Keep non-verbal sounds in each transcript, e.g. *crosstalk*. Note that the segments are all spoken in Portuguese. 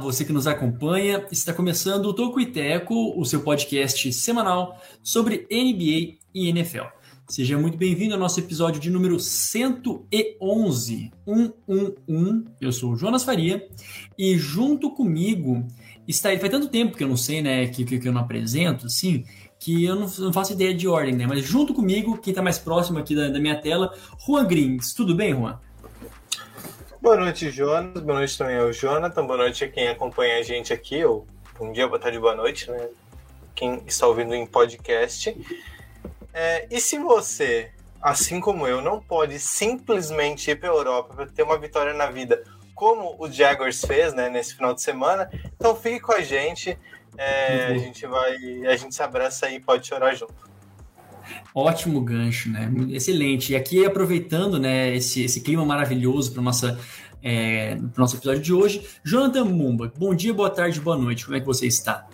Você que nos acompanha. Está começando o Toco e Teco, o seu podcast semanal sobre NBA e NFL. Seja muito bem-vindo ao nosso episódio de número 111, 111. Eu sou o Jonas Faria e junto comigo está ele. Faz tanto tempo que eu não sei, né, que, que, que eu não apresento, assim, que eu não, não, faço ideia de ordem, né? Mas junto comigo, quem está mais próximo aqui da, da minha tela, Juan Grings. Tudo bem, Juan? Boa noite, Jonas. Boa noite também ao Jonathan. Boa noite a quem acompanha a gente aqui. Ou bom dia, boa tarde, boa noite, né? Quem está ouvindo em podcast. É, e se você, assim como eu, não pode simplesmente ir para a Europa para ter uma vitória na vida, como o Jaguars fez, né, nesse final de semana, então fique com a gente. É, a gente vai, a gente se abraça aí e pode chorar junto. Ótimo gancho, né? Excelente. E aqui aproveitando, né, esse, esse clima maravilhoso para nossa é, o nosso episódio de hoje, Jonathan Mumba. Bom dia, boa tarde, boa noite. Como é que você está?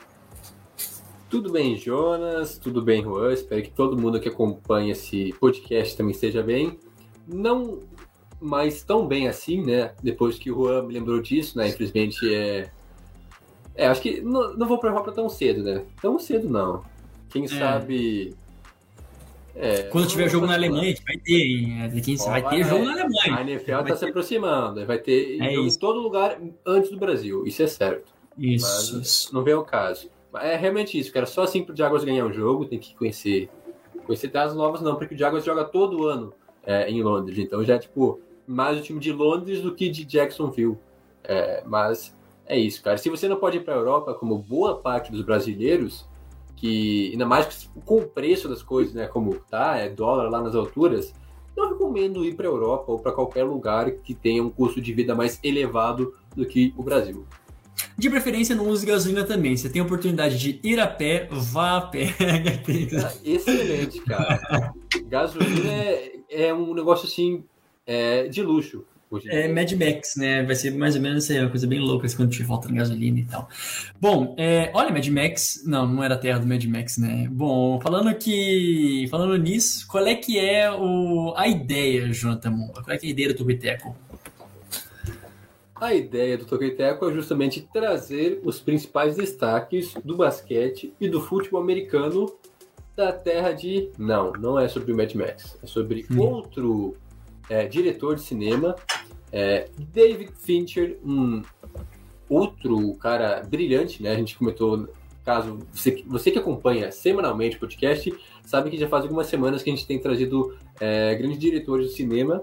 Tudo bem, Jonas? Tudo bem, Juan? Espero que todo mundo que acompanha esse podcast também esteja bem. Não mais tão bem assim, né? Depois que o Juan me lembrou disso, né? Infelizmente é. É, acho que não, não vou pra Europa tão cedo, né? Tão cedo não. Quem é. sabe é, Quando tiver jogo na Alemanha, a gente vai ter, hein? Quem vai, ter jogo na Alemanha. A NFL está se aproximando, vai ter é em todo lugar antes do Brasil, isso é certo. Isso, Mas isso. Não vem ao caso. É realmente isso, cara. Só assim pro Jaguars ganhar o jogo, tem que conhecer. Conhecer dados novas, não, porque o Jaguars joga todo ano é, em Londres. Então já é tipo mais o time de Londres do que de Jacksonville. É, mas é isso, cara. Se você não pode ir para a Europa, como boa parte dos brasileiros, que ainda mais com o preço das coisas, né, como tá, é dólar lá nas alturas, não recomendo ir para a Europa ou para qualquer lugar que tenha um custo de vida mais elevado do que o Brasil. De preferência, não use gasolina também. Você tem a oportunidade de ir a pé, vá a pé. *laughs* Ah, excelente, cara. gasolina é, é, um negócio assim é, de luxo. É Mad Max, né? Vai ser mais ou menos uma coisa bem louca assim, quando tiver faltando gasolina e tal. Bom, é, olha, Mad Max. Não, não era a terra do Mad Max, né? Bom, falando que. Falando nisso, qual é que é o, a ideia, Jonathan Mumba? Qual é, é a ideia do Tubiteco? A ideia do Toqueteco é justamente trazer os principais destaques do basquete e do futebol americano da terra de. Não, não é sobre o Mad Max. É sobre hum. outro é, diretor de cinema, é, David Fincher, um outro cara brilhante, né? A gente comentou, caso você, você que acompanha semanalmente o podcast, sabe que já faz algumas semanas que a gente tem trazido é, grandes diretores de cinema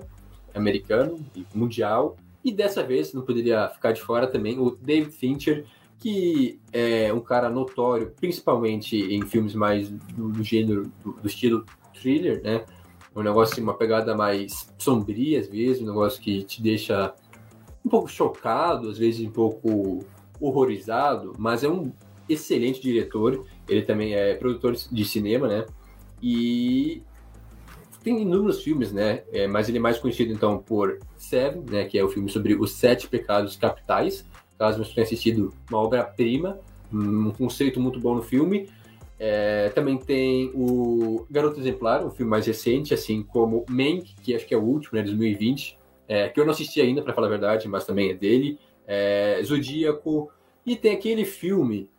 americano e mundial, e dessa vez não poderia ficar de fora também o David Fincher, que é um cara notório, principalmente em filmes mais do, do gênero, do, do estilo thriller, né? Um negócio assim, uma pegada mais sombria às vezes, um negócio que te deixa um pouco chocado, às vezes um pouco horrorizado, mas é um excelente diretor. Ele também é produtor de cinema, né? E tem inúmeros filmes, né? É, mas ele é mais conhecido então por Seven, né? Que é o filme sobre os sete pecados capitais. Caso você tenha assistido, uma obra-prima, um conceito muito bom no filme. É, também tem o Garoto Exemplar, um filme mais recente, assim como Mank, que acho que é o último, né, 2020, é, que eu não assisti ainda, para falar a verdade, mas também é dele. É, Zodíaco. E tem aquele filme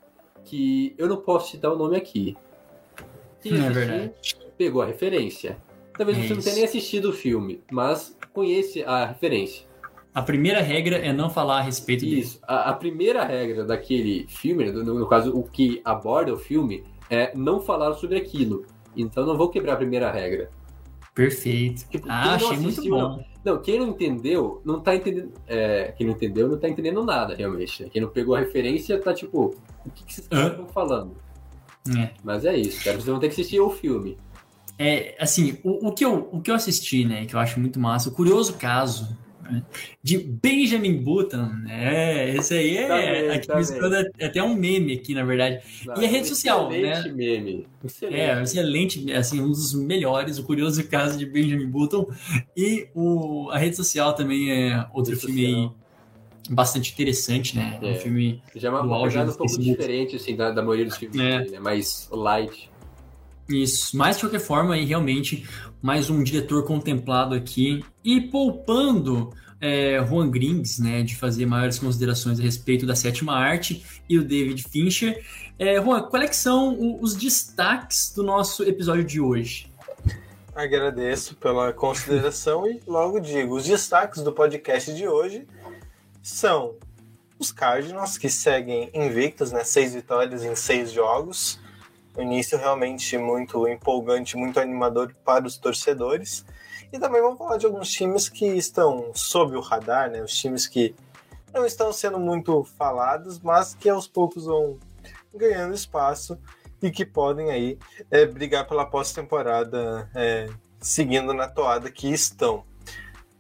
que eu não posso citar o nome aqui. Que não é verdade. Pegou a referência. Talvez você não tenha nem assistido o filme, mas conhece a referência. A primeira regra é não falar a respeito Isso. A, a, primeira regra daquele filme, no, no, caso, o que aborda o filme, é não falar sobre aquilo. Então não vou quebrar a primeira regra. Perfeito. Tipo, ah, achei muito bom. Não, não, quem não entendeu, não tá entendendo. É, quem não entendeu, não tá entendendo nada, realmente. Quem não pegou a referência tá tipo, o que, que vocês estão falando? É. Mas é isso, cara. Vocês vão ter que assistir o filme. É, assim, o, o, que eu, o que eu assisti, né, que eu acho muito massa, o curioso caso de Benjamin Button. É, esse aí é, também. no Escoda é até um meme aqui, na verdade. E a rede social, né? meme. Excelente. É, excelente, assim, um dos melhores, o curioso caso de Benjamin Button. E o, a rede social também é outro Rede filme aí bastante interessante, né? É. Um filme Já é uma do auge um pouco diferente, assim, da, da maioria dos filmes É. né? Mais light. Isso, mas de qualquer forma, aí realmente mais um diretor contemplado aqui e poupando é, Juan Grings, né, de fazer maiores considerações a respeito da sétima arte e o David Fincher. É, Juan, qual é são os destaques do nosso episódio de hoje? Agradeço pela consideração e logo digo: os destaques do podcast de hoje são os Cardinals, que seguem invictos, né? Seis vitórias em seis jogos. Um início realmente muito empolgante, muito animador para os torcedores. E também vamos falar de alguns times que estão sob o radar, né? Os times que não estão sendo muito falados, mas que aos poucos vão ganhando espaço e que podem aí é, brigar pela pós-temporada é, seguindo na toada que estão.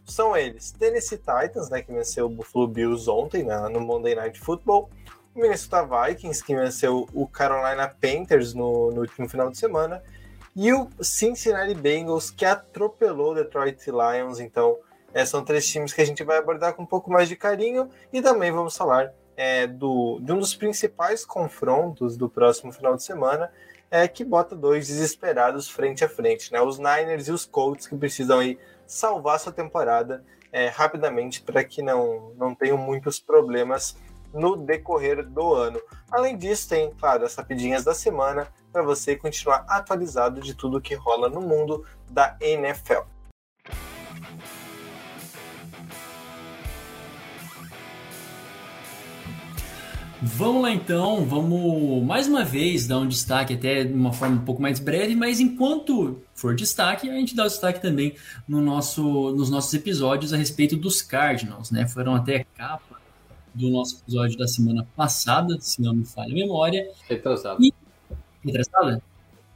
São eles, Tennessee Titans, né, que venceu o Buffalo Bills ontem na- no Monday Night Football, Minnesota Vikings, que venceu o Carolina Panthers no, no último final de semana, e o Cincinnati Bengals, que atropelou o Detroit Lions. Então, é, são três times que a gente vai abordar com um pouco mais de carinho e também vamos falar é, do, de um dos principais confrontos do próximo final de semana, é, que bota dois desesperados frente a frente, né? Os Niners e os Colts que precisam aí salvar sua temporada é, rapidamente para que não, não tenham muitos problemas no decorrer do ano. Além disso, tem, claro, as rapidinhas da semana para você continuar atualizado de tudo que rola no mundo da NFL. Vamos lá então, vamos mais uma vez dar um destaque até de uma forma um pouco mais breve, mas enquanto for destaque, a gente dá o destaque também no nosso, nos nossos episódios a respeito dos Cardinals, né? Foram até capa do nosso episódio da semana passada, se não me falha a memória, Retrasado. E- retrasada,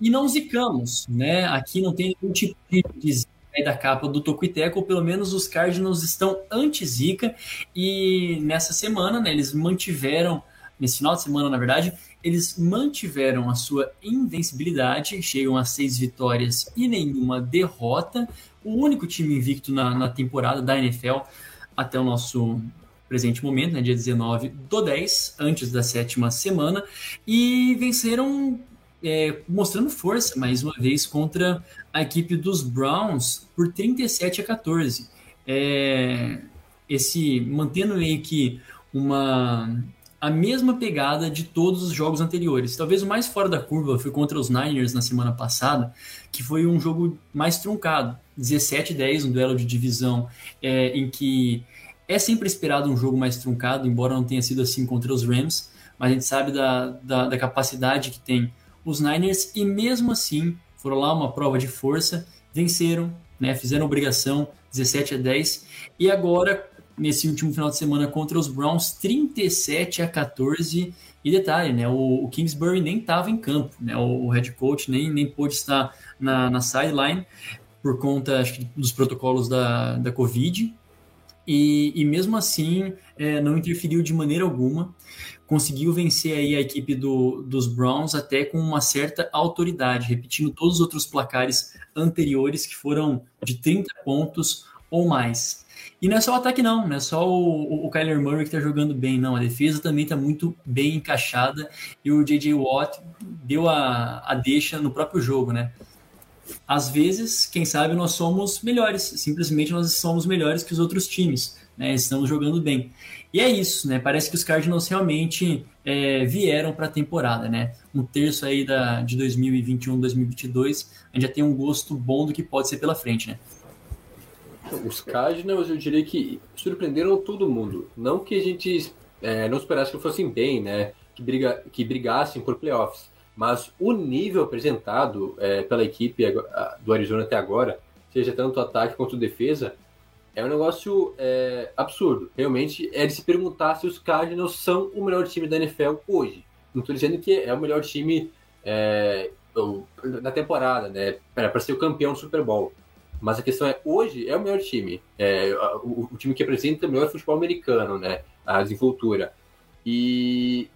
e não zicamos, né? Aqui não tem nenhum tipo de, zica aí da capa do Tocuiteco, ou pelo menos os Cardinals estão anti-zica, e nessa semana, né, eles mantiveram, nesse final de semana, na verdade, eles mantiveram a sua invencibilidade, chegam a seis vitórias e nenhuma derrota, o único time invicto na, na temporada da NFL até o nosso presente momento, né, dia 19 do 10, antes da sétima semana, e venceram é, mostrando força mais uma vez contra a equipe dos Browns por 37 a 14. É, esse mantendo meio que uma a mesma pegada de todos os jogos anteriores. Talvez o mais fora da curva foi contra os Niners na semana passada, que foi um jogo mais truncado, 17-10, um duelo de divisão é, em que é sempre esperado um jogo mais truncado, embora não tenha sido assim contra os Rams, mas a gente sabe da, da, da capacidade que tem os Niners e mesmo assim foram lá uma prova de força, venceram, né, fizeram obrigação 17 a 10 e agora nesse último final de semana contra os Browns 37 a 14 e detalhe, né, o, o Kingsbury nem estava em campo, né, o, o head coach nem, nem pôde estar na, na sideline por conta acho que, dos protocolos da, da Covid e, e mesmo assim é, não interferiu de maneira alguma conseguiu vencer aí a equipe do, dos Browns até com uma certa autoridade, repetindo todos os outros placares anteriores que foram de 30 pontos ou mais. E não é só o ataque não, não é só o, o Kyler Murray que está jogando bem, não. A defesa também está muito bem encaixada e o J.J. Watt deu a, a deixa no próprio jogo, né? Às vezes, quem sabe, nós somos melhores, simplesmente nós somos melhores que os outros times, né? Estamos jogando bem. E é isso, né? Parece que os Cardinals realmente é, vieram para a temporada, né? Um terço aí da, de 2021, 2022, a gente já tem um gosto bom do que pode ser pela frente, né? Os Cardinals, eu diria que surpreenderam todo mundo. Não que a gente é, não esperasse que fossem bem, né? Que, briga, que brigassem por playoffs. Mas o nível apresentado é, pela equipe do Arizona até agora, seja tanto ataque quanto defesa, é um negócio é, absurdo. Realmente é de se perguntar se os Cardinals são o melhor time da NFL hoje. Não estou dizendo que é o melhor time é, da temporada, né? Para ser o campeão do Super Bowl. Mas a questão é, hoje é o melhor time. É, o, o time que apresenta o melhor futebol americano, né? A desenvoltura. E,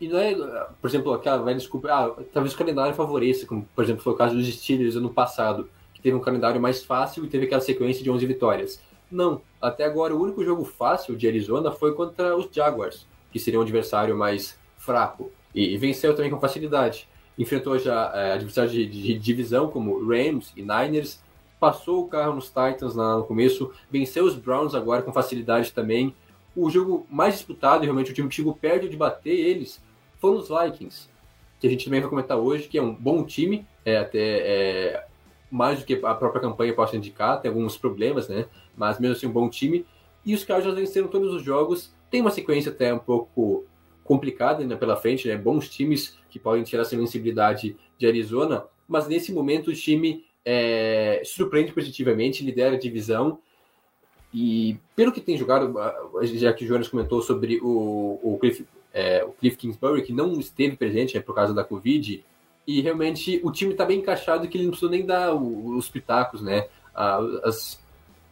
e não é, por exemplo, aquela velha desculpa, ah, talvez o calendário favoreça, como por exemplo foi o caso dos Steelers ano passado, que teve um calendário mais fácil e teve aquela sequência de 11 vitórias. Não, até agora o único jogo fácil de Arizona foi contra os Jaguars, que seria um adversário mais fraco, e, e venceu também com facilidade. Enfrentou já é, adversários de, de, de divisão como Rams e Niners, passou o carro nos Titans lá no começo, venceu os Browns agora com facilidade também. O jogo mais disputado, e realmente o time que chegou perto de bater eles, foram os Vikings, que a gente também vai comentar hoje, que é um bom time, é até é, mais do que a própria campanha possa indicar, tem alguns problemas, né? Mas mesmo assim, um bom time. E os Cardinals venceram todos os jogos, tem uma sequência até um pouco complicada né, pela frente, né? Bons times que podem tirar a sensibilidade de Arizona, mas nesse momento o time é, surpreende positivamente, lidera a divisão. E pelo que tem jogado, já que o Jonas comentou sobre o, o, Cliff, é, o Cliff Kingsbury, que não esteve presente né, por causa da Covid, e realmente o time está bem encaixado que ele não precisou nem dar os pitacos, né? As,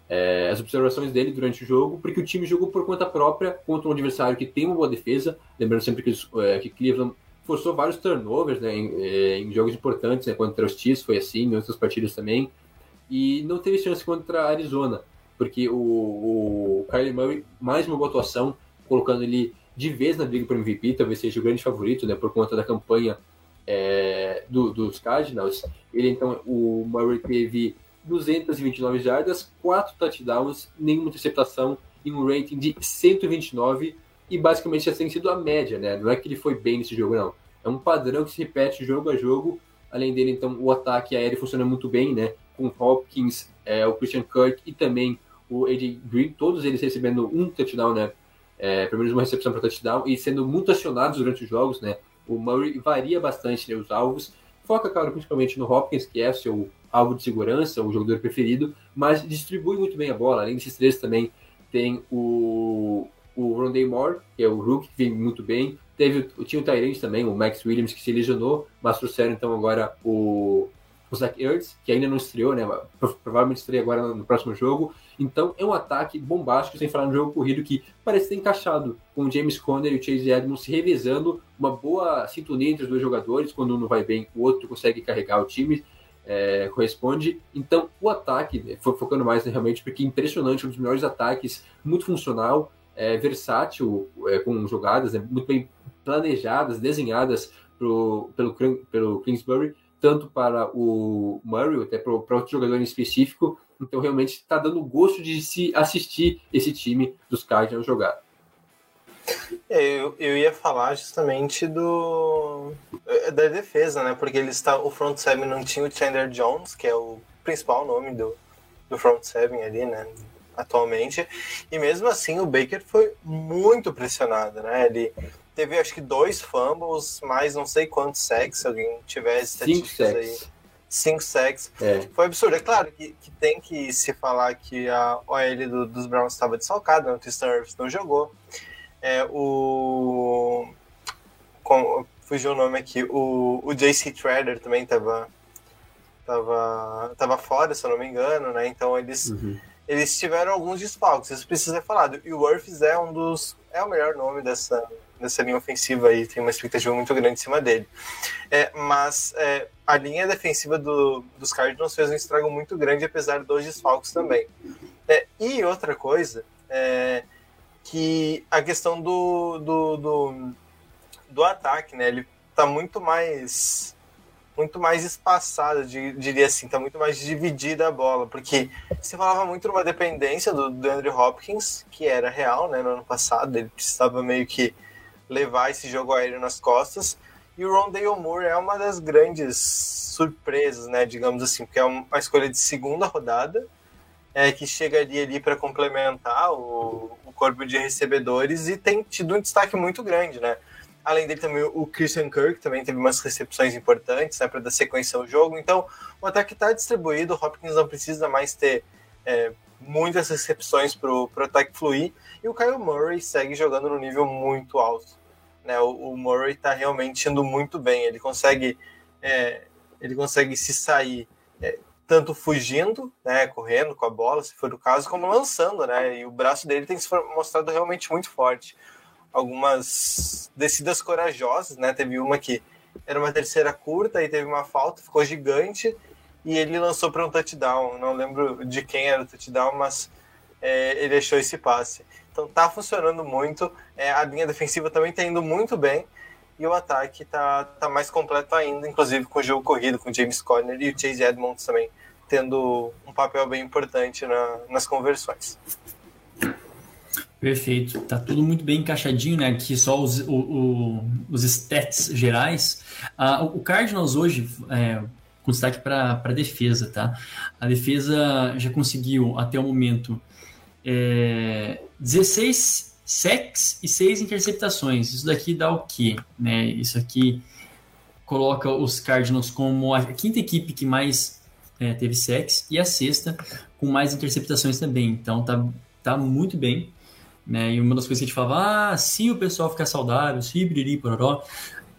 é, as observações dele durante o jogo, porque o time jogou por conta própria contra um adversário que tem uma boa defesa. Lembrando sempre que, é, que Cleveland forçou vários turnovers né, em, é, em, jogos importantes, né, contra os Chiefs foi assim, em outras partidas também, e não teve chance contra a Arizona, porque o, o Murray, mais uma boa atuação, colocando ele de vez na briga para MVP, talvez seja o grande favorito, né, por conta da campanha é, do, dos Cardinals. Ele então, o Murray teve 229 jardas, 4 touchdowns, nenhuma interceptação e um rating de 129 e basicamente essa tem sido a média, né? Não é que ele foi bem nesse jogo, não. É um padrão que se repete jogo a jogo. Além dele, então, o ataque aéreo funciona muito bem, né? Com Hopkins, é, o Christian Kirk e também o AJ Green, todos eles recebendo um touchdown, né? É, pelo menos uma recepção para touchdown e sendo muito acionados durante os jogos, né? O Murray varia bastante né, os alvos, foca, claro, principalmente no Hopkins, que é seu alvo de segurança, o jogador preferido, mas distribui muito bem a bola. Além desses três, também tem o, o Rondé Moore, que é o Rook, que vem muito bem. Teve, tinha o Tyrande também, o Max Williams, que se lesionou, mas trouxeram então agora o, o Zach Ertz, que ainda não estreou, né? Provavelmente estreia agora no próximo jogo. Então é um ataque bombástico, sem falar no jogo corrido, que parece ter encaixado com o James Conner e o Chase Edmonds se revezando, uma boa sintonia entre os dois jogadores. Quando um não vai bem, o outro consegue carregar o time. É, corresponde. Então, o ataque, né, focando mais né, realmente, porque é impressionante, um dos melhores ataques, muito funcional, é, versátil, é, com jogadas né, muito bem planejadas, desenhadas pro, pelo, pelo Kingsbury, tanto para o Murray, até para outro jogador em específico. Então, realmente está dando gosto de se assistir esse time dos Cardinals jogar. É, eu, eu ia falar justamente do é, da defesa, né? Porque ele está, o front seven não tinha o Chandler Jones, que é o principal nome do, do front seven ali, né? atualmente. E mesmo assim, o Baker foi muito pressionado, né? Ele teve acho que dois fumbles, mais não sei quantos sacks, se alguém tiver estatísticas aí. Cinco sacks. É. Foi absurdo. É claro que, que, tem que se falar que a OL do, dos Browns estava desfalcada, né? o Tristan Irvis não jogou. É, o. Com, fugiu o nome aqui. O, o JC Trader também estava tava, tava fora, se eu não me engano, né? Então eles. Uhum eles tiveram alguns desfalques, isso precisa ser falado. E o Worths é um dos. é o melhor nome dessa, dessa linha ofensiva aí, tem uma expectativa muito grande em cima dele. É, mas é, a linha defensiva do, dos Cardinals fez um estrago muito grande, apesar dos desfalques também. É, e outra coisa, é, que a questão do, do, do, do ataque, né? Ele tá muito mais muito mais espaçada, diria assim, tá muito mais dividida a bola, porque você falava muito numa dependência do, do Andrew Hopkins, que era real, né, no ano passado, ele precisava meio que levar esse jogo aéreo nas costas, e o Rondale Moore é uma das grandes surpresas, né, digamos assim, porque é uma escolha de segunda rodada, é, que chegaria ali para complementar o, o corpo de recebedores e tem tido um destaque muito grande, né, Além dele também o Christian Kirk também teve umas recepções importantes né, para dar sequência ao jogo. Então o ataque está distribuído, o Hopkins não precisa mais ter é, muitas recepções para o ataque fluir. E o Kyle Murray segue jogando no nível muito alto. Né? O, o Murray está realmente indo muito bem. Ele consegue, é, ele consegue se sair é, tanto fugindo, né, correndo com a bola, se for o caso, como lançando, né? E o braço dele tem se mostrado realmente muito forte. Algumas descidas corajosas, né? Teve uma que era uma terceira curta e teve uma falta, ficou gigante e ele lançou para um touchdown. Não lembro de quem era o touchdown, mas é, ele achou esse passe. Então tá funcionando muito. É, a linha defensiva também está indo muito bem. E o ataque tá, tá mais completo ainda, inclusive com o jogo corrido, com o James Conner e o Chase Edmonds também tendo um papel bem importante na, nas conversões. Perfeito, tá tudo muito bem encaixadinho, né? Aqui só os, o, o, os stats gerais. Ah, o Cardinals hoje, é, com destaque para a defesa, tá? A defesa já conseguiu, até o momento, é, 16 sacks e 6 interceptações. Isso daqui dá o quê? Né? Isso aqui coloca os Cardinals como a quinta equipe que mais é, teve sacks e a sexta com mais interceptações também. Então tá, tá muito bem. Né? E uma das coisas que a gente falava, ah, se o pessoal ficar saudável, se biriri, pororó,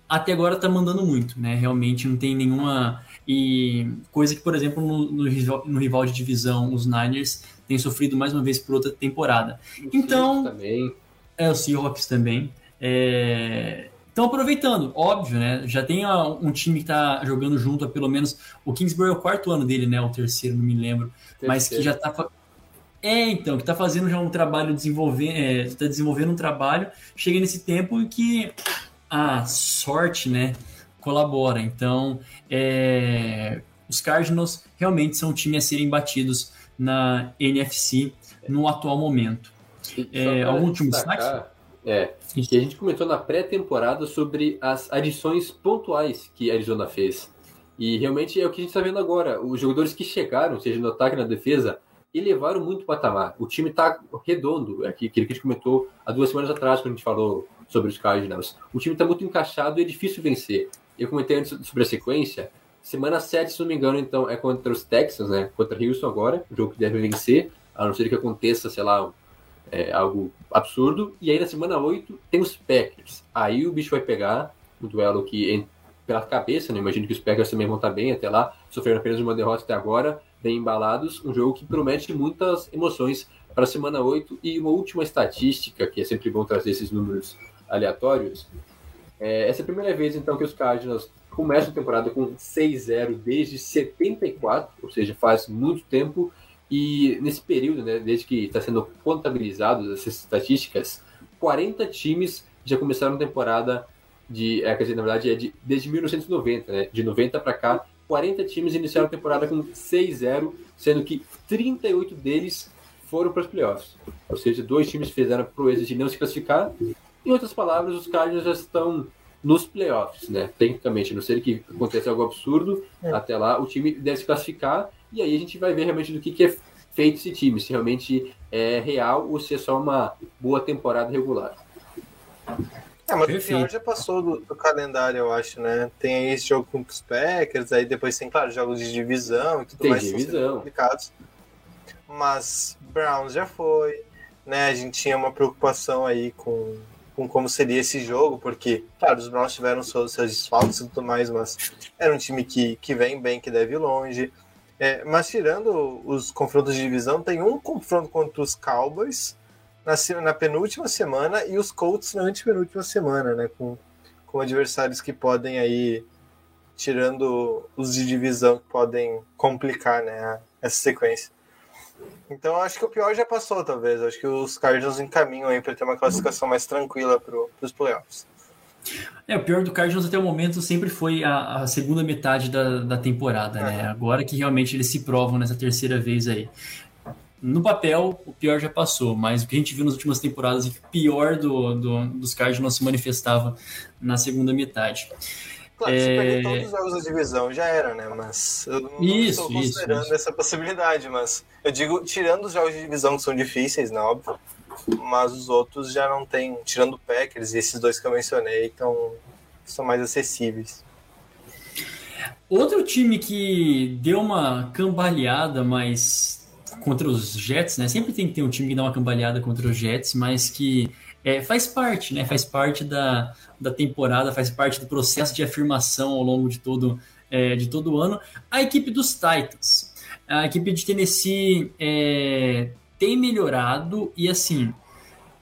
até agora tá mandando muito, né? Realmente não tem nenhuma. E coisa que, por exemplo, no, no, rival, no rival de divisão, os Niners têm sofrido mais uma vez por outra temporada. O então. Também. É, o Seahawks também. É, Estão aproveitando, óbvio, né? Já tem um time que tá jogando junto há pelo menos. O Kingsbury é o quarto ano dele, né? O terceiro, não me lembro. Terceiro. Mas que já tá. É, então, que tá fazendo já um trabalho, desenvolver, é, tá desenvolvendo um trabalho, chega nesse tempo em que a sorte, né, colabora. Então, é, os Cardinals realmente são um time a serem batidos na NFC no atual momento. É, algum último destaque? É, que a gente comentou na pré-temporada sobre as adições pontuais que a Arizona fez. E realmente é o que a gente está vendo agora. Os jogadores que chegaram, seja no ataque na defesa, elevaram muito o patamar. O time está redondo, é aquilo que a gente comentou há duas semanas atrás, quando a gente falou sobre os Cardinals. O time está muito encaixado e é difícil vencer. Eu comentei antes sobre a sequência. Semana 7, se não me engano, então, é contra os Texans, né? Contra Houston agora, o jogo que deve vencer, a não ser que aconteça, sei lá, é, algo absurdo. E aí na semana 8 tem os Packers. Aí o bicho vai pegar um duelo que pela cabeça, né? Imagino que os Packers também vão estar bem até lá, sofreram apenas uma derrota até agora, bem embalados. Um jogo que promete muitas emoções para a semana 8. E uma última estatística, que é sempre bom trazer esses números aleatórios. É, essa é a primeira vez então que os Cardinals começam a temporada com 6-0 desde 74, ou seja, faz muito tempo. E nesse período, né, desde que está sendo contabilizado essas estatísticas, 40 times já começaram a temporada de, é, quer dizer, na verdade é de, desde 1990, né, de 90 para cá, 40 times iniciaram a temporada com 6-0, sendo que 38 deles foram para os playoffs. Ou seja, dois times fizeram proeza de não se classificar. Em outras palavras, os Cardinals já estão nos playoffs, né? Tecnicamente, a não ser que aconteça algo absurdo, é. até lá o time deve se classificar e aí a gente vai ver realmente do que, que é feito esse time, se realmente é real ou se é só uma boa temporada regular. É, mas Perfeito. o pior já passou do, do, calendário, eu acho, né? Tem aí esse jogo com os Packers, aí depois tem, claro, jogos de divisão e tudo tem mais divisão. complicados. Mas Browns já foi, né? A gente tinha uma preocupação aí com, com como seria esse jogo, porque, claro, os Browns tiveram seus, seus desfalques e tudo mais, mas era um time que, que vem bem, que deve ir longe. É, mas tirando os confrontos de divisão, tem um confronto contra os Cowboys na, na penúltima semana e os Colts na antepenúltima semana, né? Com, com adversários que podem aí, tirando os de divisão, que podem complicar né, essa sequência. Então acho que o pior já passou, talvez. Acho que os Cardinals encaminham aí para ter uma classificação mais tranquila para os playoffs. É, o pior do Cardinals até o momento sempre foi a, a segunda metade da, da temporada, né? Agora que realmente eles se provam nessa terceira vez aí. No papel, o pior já passou, mas o que a gente viu nas últimas temporadas é que o pior do, do, dos Cardinals se manifestava na segunda metade. Claro, é... se perder todos os jogos da divisão já era, né? Mas eu não isso, estou considerando isso, essa possibilidade, mas eu digo, tirando os jogos de divisão que são difíceis, né? Óbvio mas os outros já não tem, tirando o Packers e esses dois que eu mencionei, então são mais acessíveis. Outro time que deu uma cambaleada, mas contra os Jets, né? Sempre tem que ter um time que dá uma cambaleada contra os Jets, mas que é, faz parte, né? Faz parte da, da temporada, faz parte do processo de afirmação ao longo de todo, é, de todo o ano. A equipe dos Titans. a equipe de Tennessee é, tem melhorado e assim,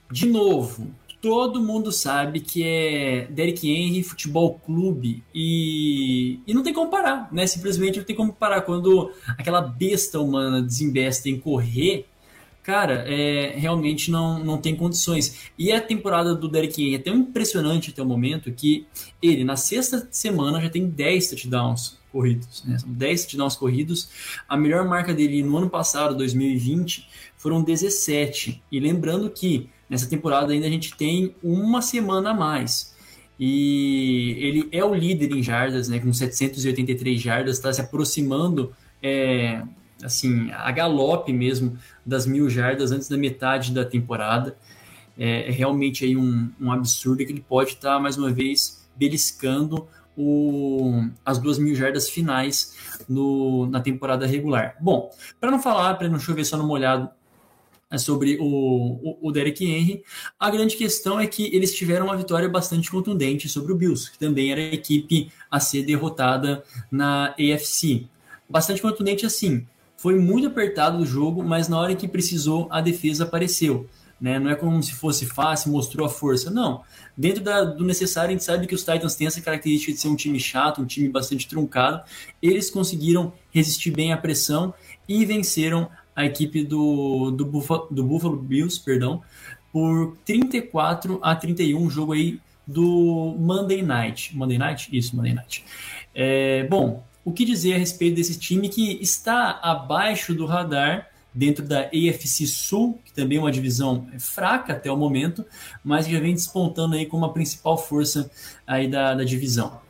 de novo, todo mundo sabe que é Derek Henry Futebol Clube e, e não tem como parar, né? Simplesmente não tem como parar quando aquela besta humana desembesta em correr. Cara, é, realmente não, não tem condições. E a temporada do Derek Henry é tão impressionante até o momento que ele, na sexta semana, já tem 10 touchdowns corridos. Né? São 10 touchdowns corridos. A melhor marca dele no ano passado, 2020, foram 17. E lembrando que Nessa temporada ainda a gente tem uma semana a mais. E ele é o líder em jardas, né, com 783 jardas, está se aproximando, é, assim, a galope mesmo das mil jardas antes da metade da temporada. É, é realmente aí um, um absurdo que ele pode estar, tá, mais uma vez, beliscando o, as duas mil jardas finais no, na temporada regular. Bom, para não falar, para não chover só no molhado, é sobre o, o, o, Derek Henry. A grande questão é que eles tiveram uma vitória bastante contundente sobre o Bills, que também era a equipe a ser derrotada na AFC. Bastante contundente assim. Foi muito apertado o jogo, mas na hora que precisou, a defesa apareceu. Né? Não é como se fosse fácil, mostrou a força. Não. Dentro da, do necessário, a gente sabe que os Titans têm essa característica de ser um time chato, um time bastante truncado. Eles conseguiram resistir bem à pressão e venceram a equipe do, do, Buffalo, do Buffalo Bills, perdão, por 34 a 31, jogo aí do Monday Night. Monday Night? Isso, Monday Night. É, bom, o que dizer a respeito desse time que está abaixo do radar dentro da AFC Sul, que também é uma divisão fraca até o momento, mas que já vem despontando aí como a principal força aí da, da divisão.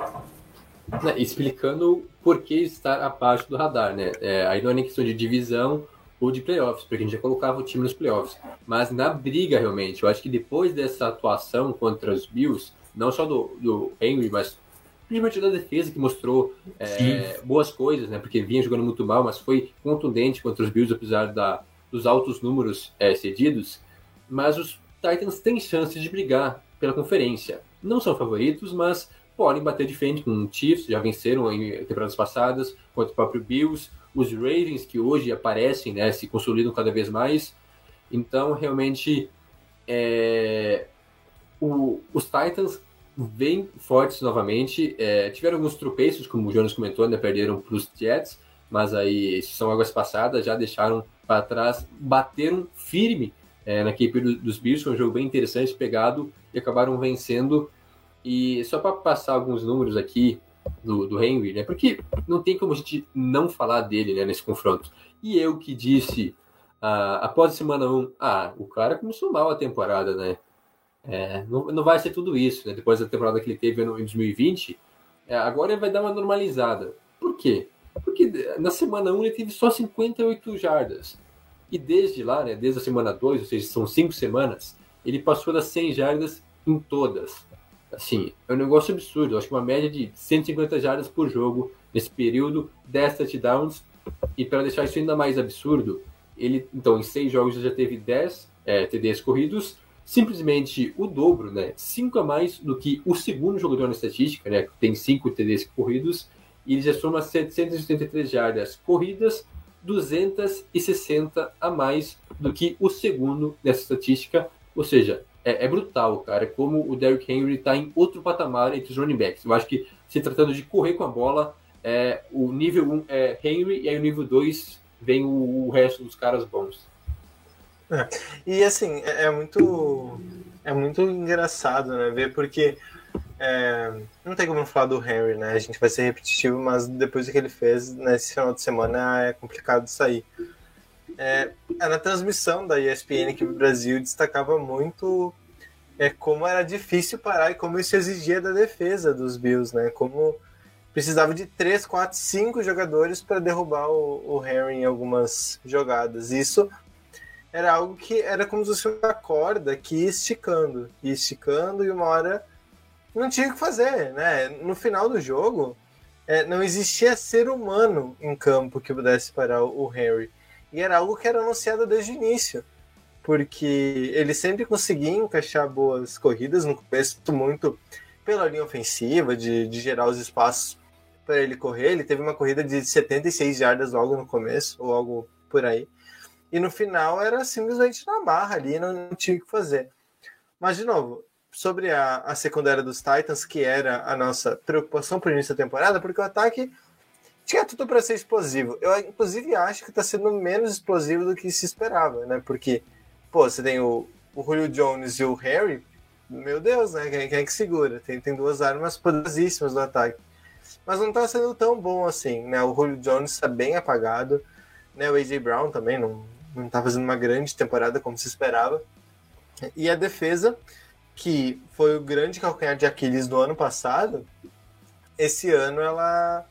Né, explicando por que estar abaixo do radar, né? É, aí não é nem questão de divisão, ou de playoffs, porque a gente já colocava o time nos playoffs. Mas na briga, realmente, eu acho que depois dessa atuação contra os Bills, não só do, do Henry, mas principalmente da defesa, que mostrou é, boas coisas, né? Porque vinha jogando muito mal, mas foi contundente contra os Bills, apesar da, dos altos números é, cedidos. Mas os Titans têm chances de brigar pela conferência. Não são favoritos, mas podem bater de frente com o Chiefs, já venceram em temporadas passadas, contra o próprio Bills os Ravens que hoje aparecem, né, se consolidam cada vez mais. Então, realmente, é, o, os Titans vêm fortes novamente. É, tiveram alguns tropeços, como o Jonas comentou, né, perderam para os Jets, mas aí são águas passadas, já deixaram para trás, bateram firme é, na equipe do, dos Bills, foi um jogo bem interessante, pegado, e acabaram vencendo. E só para passar alguns números aqui, do, do Henry, né? Porque não tem como a gente não falar dele né, nesse confronto. E eu que disse ah, após a semana 1, ah, o cara começou mal a temporada, né? É, não, não vai ser tudo isso, né? Depois da temporada que ele teve em 2020, é, agora ele vai dar uma normalizada. Por quê? Porque na semana 1 ele teve só 58 jardas. E desde lá, né, desde a semana 2, ou seja, são 5 semanas, ele passou das 100 jardas em todas. Assim, é um negócio absurdo. Eu acho que uma média de 150 jardas por jogo nesse período, 10 touchdowns. E para deixar isso ainda mais absurdo, ele, então, em seis jogos já teve 10 é, TDs corridos, simplesmente o dobro, né? 5 a mais do que o segundo jogador na estatística, né? Tem 5 TDs corridos, e ele já soma 783 jardas corridas, 260 a mais do que o segundo nessa estatística, ou seja, é, é, brutal, cara. Como o Derrick Henry está em outro patamar entre os running backs. Eu acho que, se tratando de correr com a bola, é, o nível 1 um é Henry e aí o nível 2 vem o, o, resto dos caras bons. É. E assim, é, é, muito é muito engraçado, né? Ver porque é, não tem como falar do Henry, né? A gente vai ser repetitivo, mas depois do que ele fez nesse final de semana é complicado sair. É, é, na transmissão da ESPN aqui no Brasil destacava muito é, como era difícil parar e como isso exigia da defesa dos Bills, né? Como precisava de 3, 4, 5 jogadores para derrubar o, o em algumas jogadas. Isso era algo que era como se fosse uma corda que ia esticando, ia esticando e uma hora não tinha o que fazer, né? No final do jogo, é, não existia ser humano em campo que pudesse parar o Harry. E era algo que era anunciado desde o início. Porque ele sempre conseguia encaixar boas corridas, no começo muito pela linha ofensiva, de, de gerar os espaços para ele correr. Ele teve uma corrida de 76 jardas logo no começo, ou algo por aí. E no final era simplesmente na barra ali, não, não tinha o que fazer. Mas, de novo, sobre a, a secundária dos Titans, que era a nossa preocupação para o início da temporada, porque o ataque tinha tudo para ser explosivo. Eu, inclusive, acho que está sendo menos explosivo do que se esperava, né? Porque, pô, você tem o, o Julio Jones e o Harry, meu Deus, né? Quem, quem é que segura? Tem, tem duas armas poderosíssimas no ataque. Mas não está sendo tão bom assim, né? O Julio Jones está bem apagado, né? O AJ Brown também não, não tá fazendo uma grande temporada como se esperava. E a defesa, que foi o grande calcanhar de Aquiles do ano passado, esse ano ela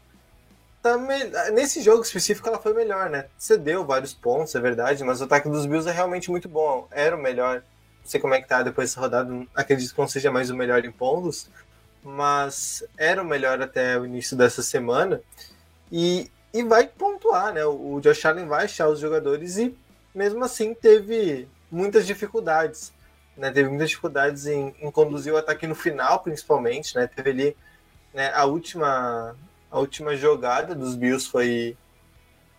tá me... nesse jogo específico ela foi melhor, né? Cedeu vários pontos, é verdade, mas o ataque dos Bills é realmente muito bom. Era o melhor. Não sei como é que tá depois dessa rodada, acredito que não seja mais o melhor em pontos, mas era o melhor até o início dessa semana. E, e vai pontuar, né? O Josh Allen vai achar os jogadores e mesmo assim teve muitas dificuldades. Né, teve muitas dificuldades em, em, conduzir o ataque no final, principalmente. Né, teve ali né, a última a última jogada dos Bills foi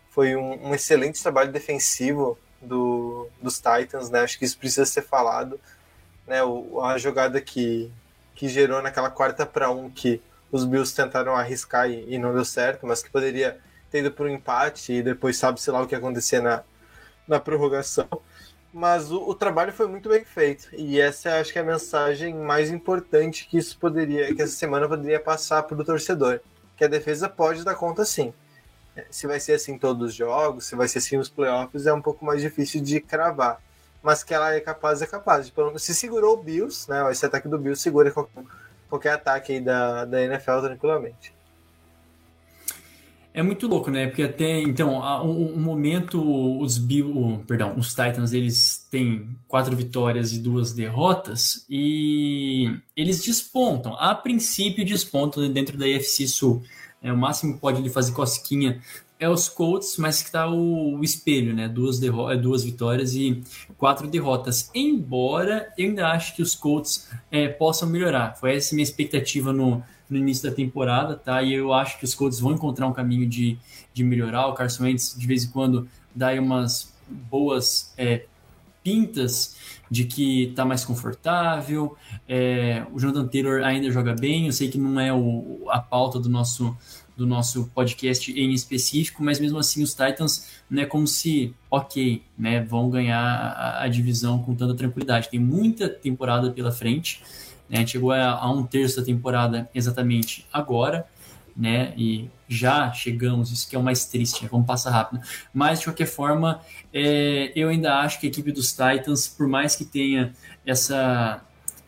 foi um, um excelente trabalho defensivo do, dos Titans. Né, acho que isso precisa ser falado. Né, o, a jogada que, que gerou naquela quarta para um que os Bills tentaram arriscar e, e, não deu certo, mas que poderia ter ido para um empate e depois sabe-se lá o que acontecer na, na prorrogação. Mas o, o, trabalho foi muito bem feito. E essa acho que é a mensagem mais importante que isso poderia, que essa semana poderia passar para o torcedor. Que a defesa pode dar conta sim. Se vai ser assim todos os jogos, se vai ser assim nos playoffs, é um pouco mais difícil de cravar. Mas que ela é capaz, é capaz. Se segurou o Bills, né? Esse ataque do Bills segura qualquer, qualquer ataque da, da NFL tranquilamente. É muito louco, né? Porque até então, um, momento, os Bill, perdão, os Titans, eles têm quatro vitórias e duas derrotas e eles despontam. A princípio, despontam dentro da AFC Sul. É, o máximo que pode ele fazer cosquinha é os Colts, mas que está o, o, espelho, né? Duas, é, duas vitórias e quatro derrotas. Embora eu ainda acho que os Colts é, possam melhorar. Foi essa minha expectativa no, no início da temporada, tá? E eu acho que os Colts vão encontrar um caminho de, de melhorar. O Carson Wentz, de vez em quando, dá aí umas boas é, pintas de que tá mais confortável. É, o Jonathan Taylor ainda joga bem. Eu sei que não é o, a pauta do nosso do nosso podcast em específico, mas mesmo assim os Titans não é como se, ok, né, vão ganhar a, a divisão com tanta tranquilidade. Tem muita temporada pela frente. Né? Chegou a, a, um terço da temporada exatamente agora, né? E já chegamos, isso que é o mais triste, né? vamos passar rápido. Mas, de qualquer forma, é, eu ainda acho que a equipe dos Titans, por mais que tenha essa.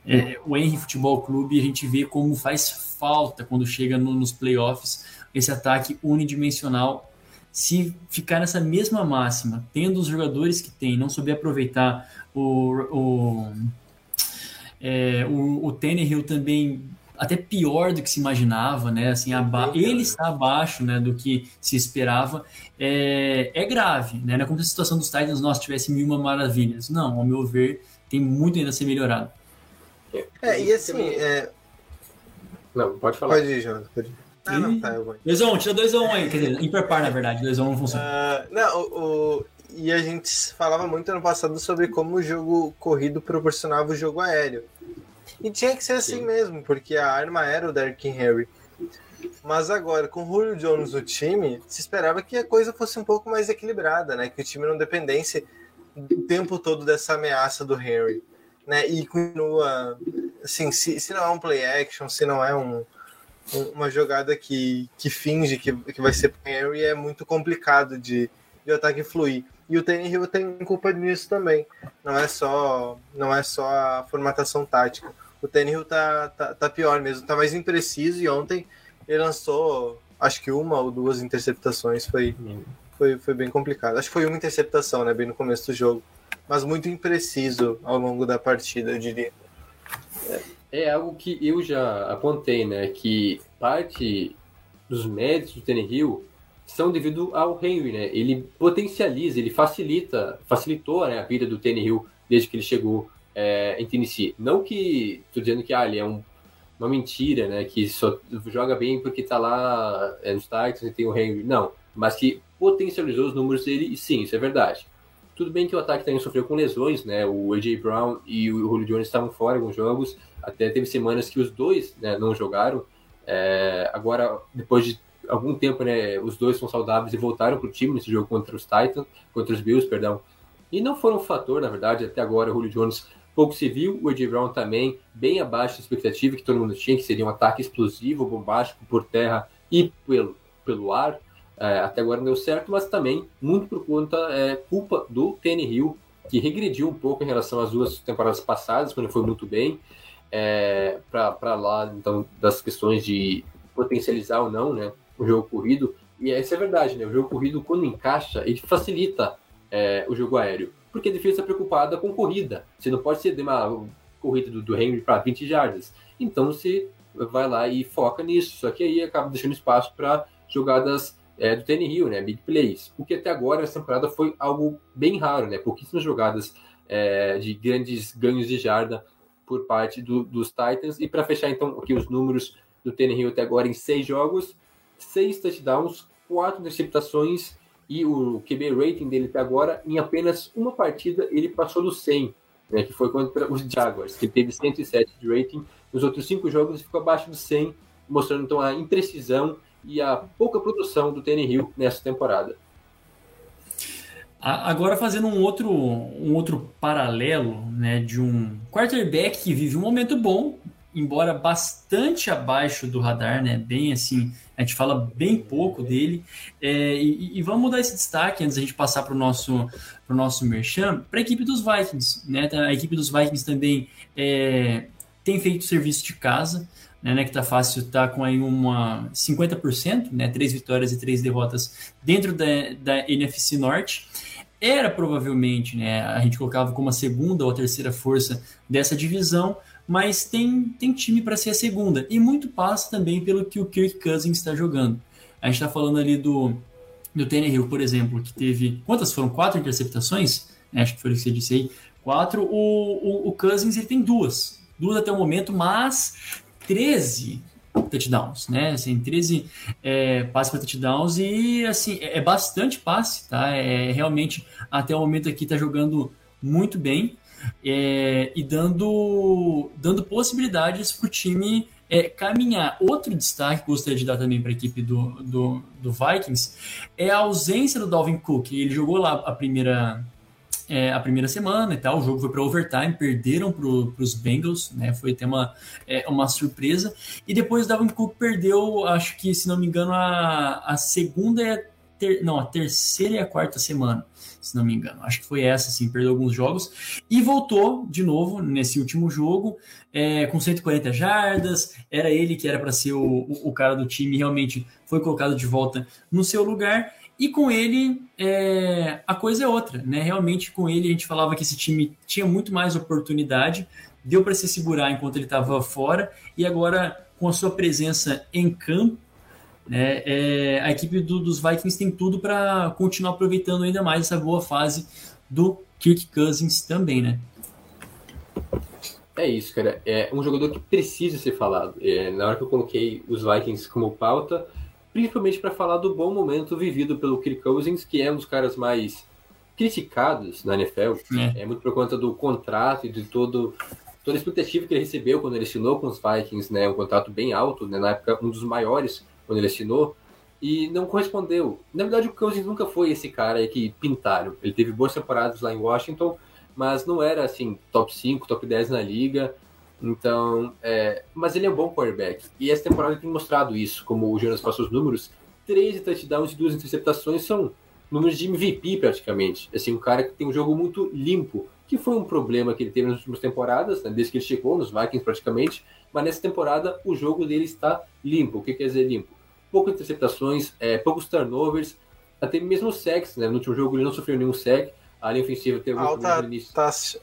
É, o Henry Futebol Clube, a gente vê como faz falta quando chega no, nos playoffs esse ataque unidimensional. Se ficar nessa mesma máxima, tendo os jogadores que tem, não souber aproveitar o, o é, o, o Tannehill também até pior do que se imaginava, né? Assim, aba ele está abaixo, né, do que se esperava. É, é grave, né? Não é como se a situação dos Titans nós tivesse mil uma maravilhas. Não, ao meu ver, tem muito ainda a ser melhorado. É, e assim, é... Não, pode falar. Pode ir, Jonathan, pode ir. Ah, não, tá, eu vou. 2x1, tira 2x1 aí, quer dizer, imperpar na verdade, 2x1 não funciona. Uh, não, o, o, e a gente falava muito ano passado sobre como o jogo corrido proporcionava o jogo aéreo. E tinha que ser assim Sim. mesmo, porque a arma era o Derrick Henry. Mas agora, com o Julio Jones no time, se esperava que a coisa fosse um pouco mais equilibrada, né? Que o time não dependesse o tempo todo dessa ameaça do Henry. Né? E continua, assim, se, se não é um play action, se não é um, uma jogada que, que finge que, que vai ser pro Henry, é muito complicado de, de ataque fluir. E o Tannehill tem culpa nisso também. Não é só, não é só a formatação tática. O Tannehill tá, tá, tá pior mesmo, tá mais impreciso e ontem ele lançou acho que uma ou duas interceptações, foi, foi, foi bem complicado. Acho que foi uma interceptação, né, bem no começo do jogo, mas muito impreciso ao longo da partida, eu diria. É, é algo que eu já apontei, né, que parte dos méritos do Tannehill são devido ao Henry, né? Ele potencializa, ele facilita, facilitou né, a vida do Tannehill desde que ele chegou é, em Tennessee. Não que, estou dizendo que ah, ele é um, uma mentira, né? Que só joga bem porque tá lá é, nos Titans e tem o Henry. Não, mas que potencializou os números dele, e sim, isso é verdade. Tudo bem que o ataque também sofreu com lesões, né? O AJ Brown e o Julio Jones estavam fora alguns jogos, até teve semanas que os dois né, não jogaram. É, agora, depois de algum tempo, né, os dois são saudáveis e voltaram para o time nesse jogo contra os Titans, contra os Bills, perdão. E não foram um fator, na verdade, até agora o Julio Jones pouco se viu, o AJ Brown também bem abaixo da expectativa que todo mundo tinha, que seria um ataque explosivo, bombástico por terra e pelo, pelo ar. É, até agora não deu certo, mas também muito por conta, é, culpa do Hill que regrediu um pouco em relação às duas temporadas passadas, quando foi muito bem, é, para lá, então, das questões de potencializar ou não, né, o jogo corrido. E isso é verdade, né, o jogo corrido, quando encaixa, ele facilita é, o jogo aéreo, porque a defesa está preocupada com corrida. Você não pode ser uma corrida do, do Henry para 20 jardas. Então você vai lá e foca nisso, só que aí acaba deixando espaço para jogadas é, do Hill, né, big plays, o que até agora essa temporada foi algo bem raro, né, pouquíssimas jogadas é, de grandes ganhos de jarda por parte do, dos Titans, e para fechar então aqui os números do Hill até agora em seis jogos, seis touchdowns, quatro interceptações e o QB rating dele até agora, em apenas uma partida, ele passou do 100, né, que foi contra os Jaguars, que teve 107 de rating. Nos outros cinco jogos, ele ficou abaixo do 100, mostrando então a imprecisão e a pouca produção do Hill nessa temporada. Agora fazendo um outro, um outro paralelo né, de um quarterback que vive um momento bom, embora bastante abaixo do radar, né? Bem assim, a gente fala bem pouco dele. É, e, e, vamos dar esse destaque antes da gente passar para o nosso, pro nosso merchan, para a equipe dos Vikings. Né? A equipe dos Vikings também é, tem feito serviço de casa, né, né, que tá fácil, tá com aí uma 50%, né, três vitórias e três derrotas dentro da, da NFC Norte. Era provavelmente, né, a gente colocava como a segunda ou a terceira força dessa divisão, mas tem, tem time para ser a segunda. E muito passa também pelo que o Kirk Cousins está jogando. A gente está falando ali do, do Tannehill, por exemplo, que teve. Quantas foram? Quatro interceptações? É, acho que foi o que você disse aí. Quatro. O, o, o Cousins ele tem duas. Duas até o momento, mas 13 touchdowns, né? Assim, 13 é, passes para touchdowns e assim é, é bastante passe, tá? É realmente até o momento aqui está jogando muito bem é, e dando, dando possibilidades para o time é, caminhar. Outro destaque que gostaria de dar também para a equipe do, do, do, Vikings é a ausência do Dalvin Cook. Ele jogou lá a primeira, é, a primeira semana e tal, o jogo foi para overtime, perderam para os Bengals, né? Foi até uma, é, uma surpresa. E depois o Dalvin Cook perdeu, acho que, se não me engano, a, a segunda e a ter, não, a terceira e a quarta semana se não me engano. Acho que foi essa, assim, perdeu alguns jogos. E voltou de novo nesse último jogo, é, com 140 jardas. Era ele que era para ser o, o, o, cara do time, realmente foi colocado de volta no seu lugar. E com ele, é, a coisa é outra, né? Realmente, com ele, a gente falava que esse time tinha muito mais oportunidade, deu para se segurar enquanto ele estava fora, e agora, com a sua presença em campo, né, é, a equipe do, dos Vikings tem tudo para continuar aproveitando ainda mais essa boa fase do Kirk Cousins também, né? É isso, cara. É um jogador que precisa ser falado. É, na hora que eu coloquei os Vikings como pauta, principalmente para falar do bom momento vivido pelo Kirk Cousins, que é um dos caras mais criticados na NFL. É, é muito por conta do contrato e de todo toda a expectativa que ele recebeu quando ele assinou com os Vikings, né? Um contrato bem alto, né? na época um dos maiores quando ele assinou, e não correspondeu. Na verdade, o Cousins nunca foi esse cara que pintaram. Ele teve boas temporadas lá em Washington, mas não era assim, top 5, top 10 na liga. Então, é... mas ele é um bom quarterback. E essa temporada tem mostrado isso, como o Jonas passou os números. 13 touchdowns e duas interceptações são números de MVP praticamente. Assim, um cara que tem um jogo muito limpo, que foi um problema que ele teve nas últimas temporadas, né, desde que ele chegou nos Vikings praticamente, mas nessa temporada o jogo dele está limpo. O que quer dizer limpo? Poucas interceptações, é, poucos turnovers, até mesmo sacks, né? No último jogo ele não sofreu nenhum sack, a linha ofensiva teve alta no início. Taxa,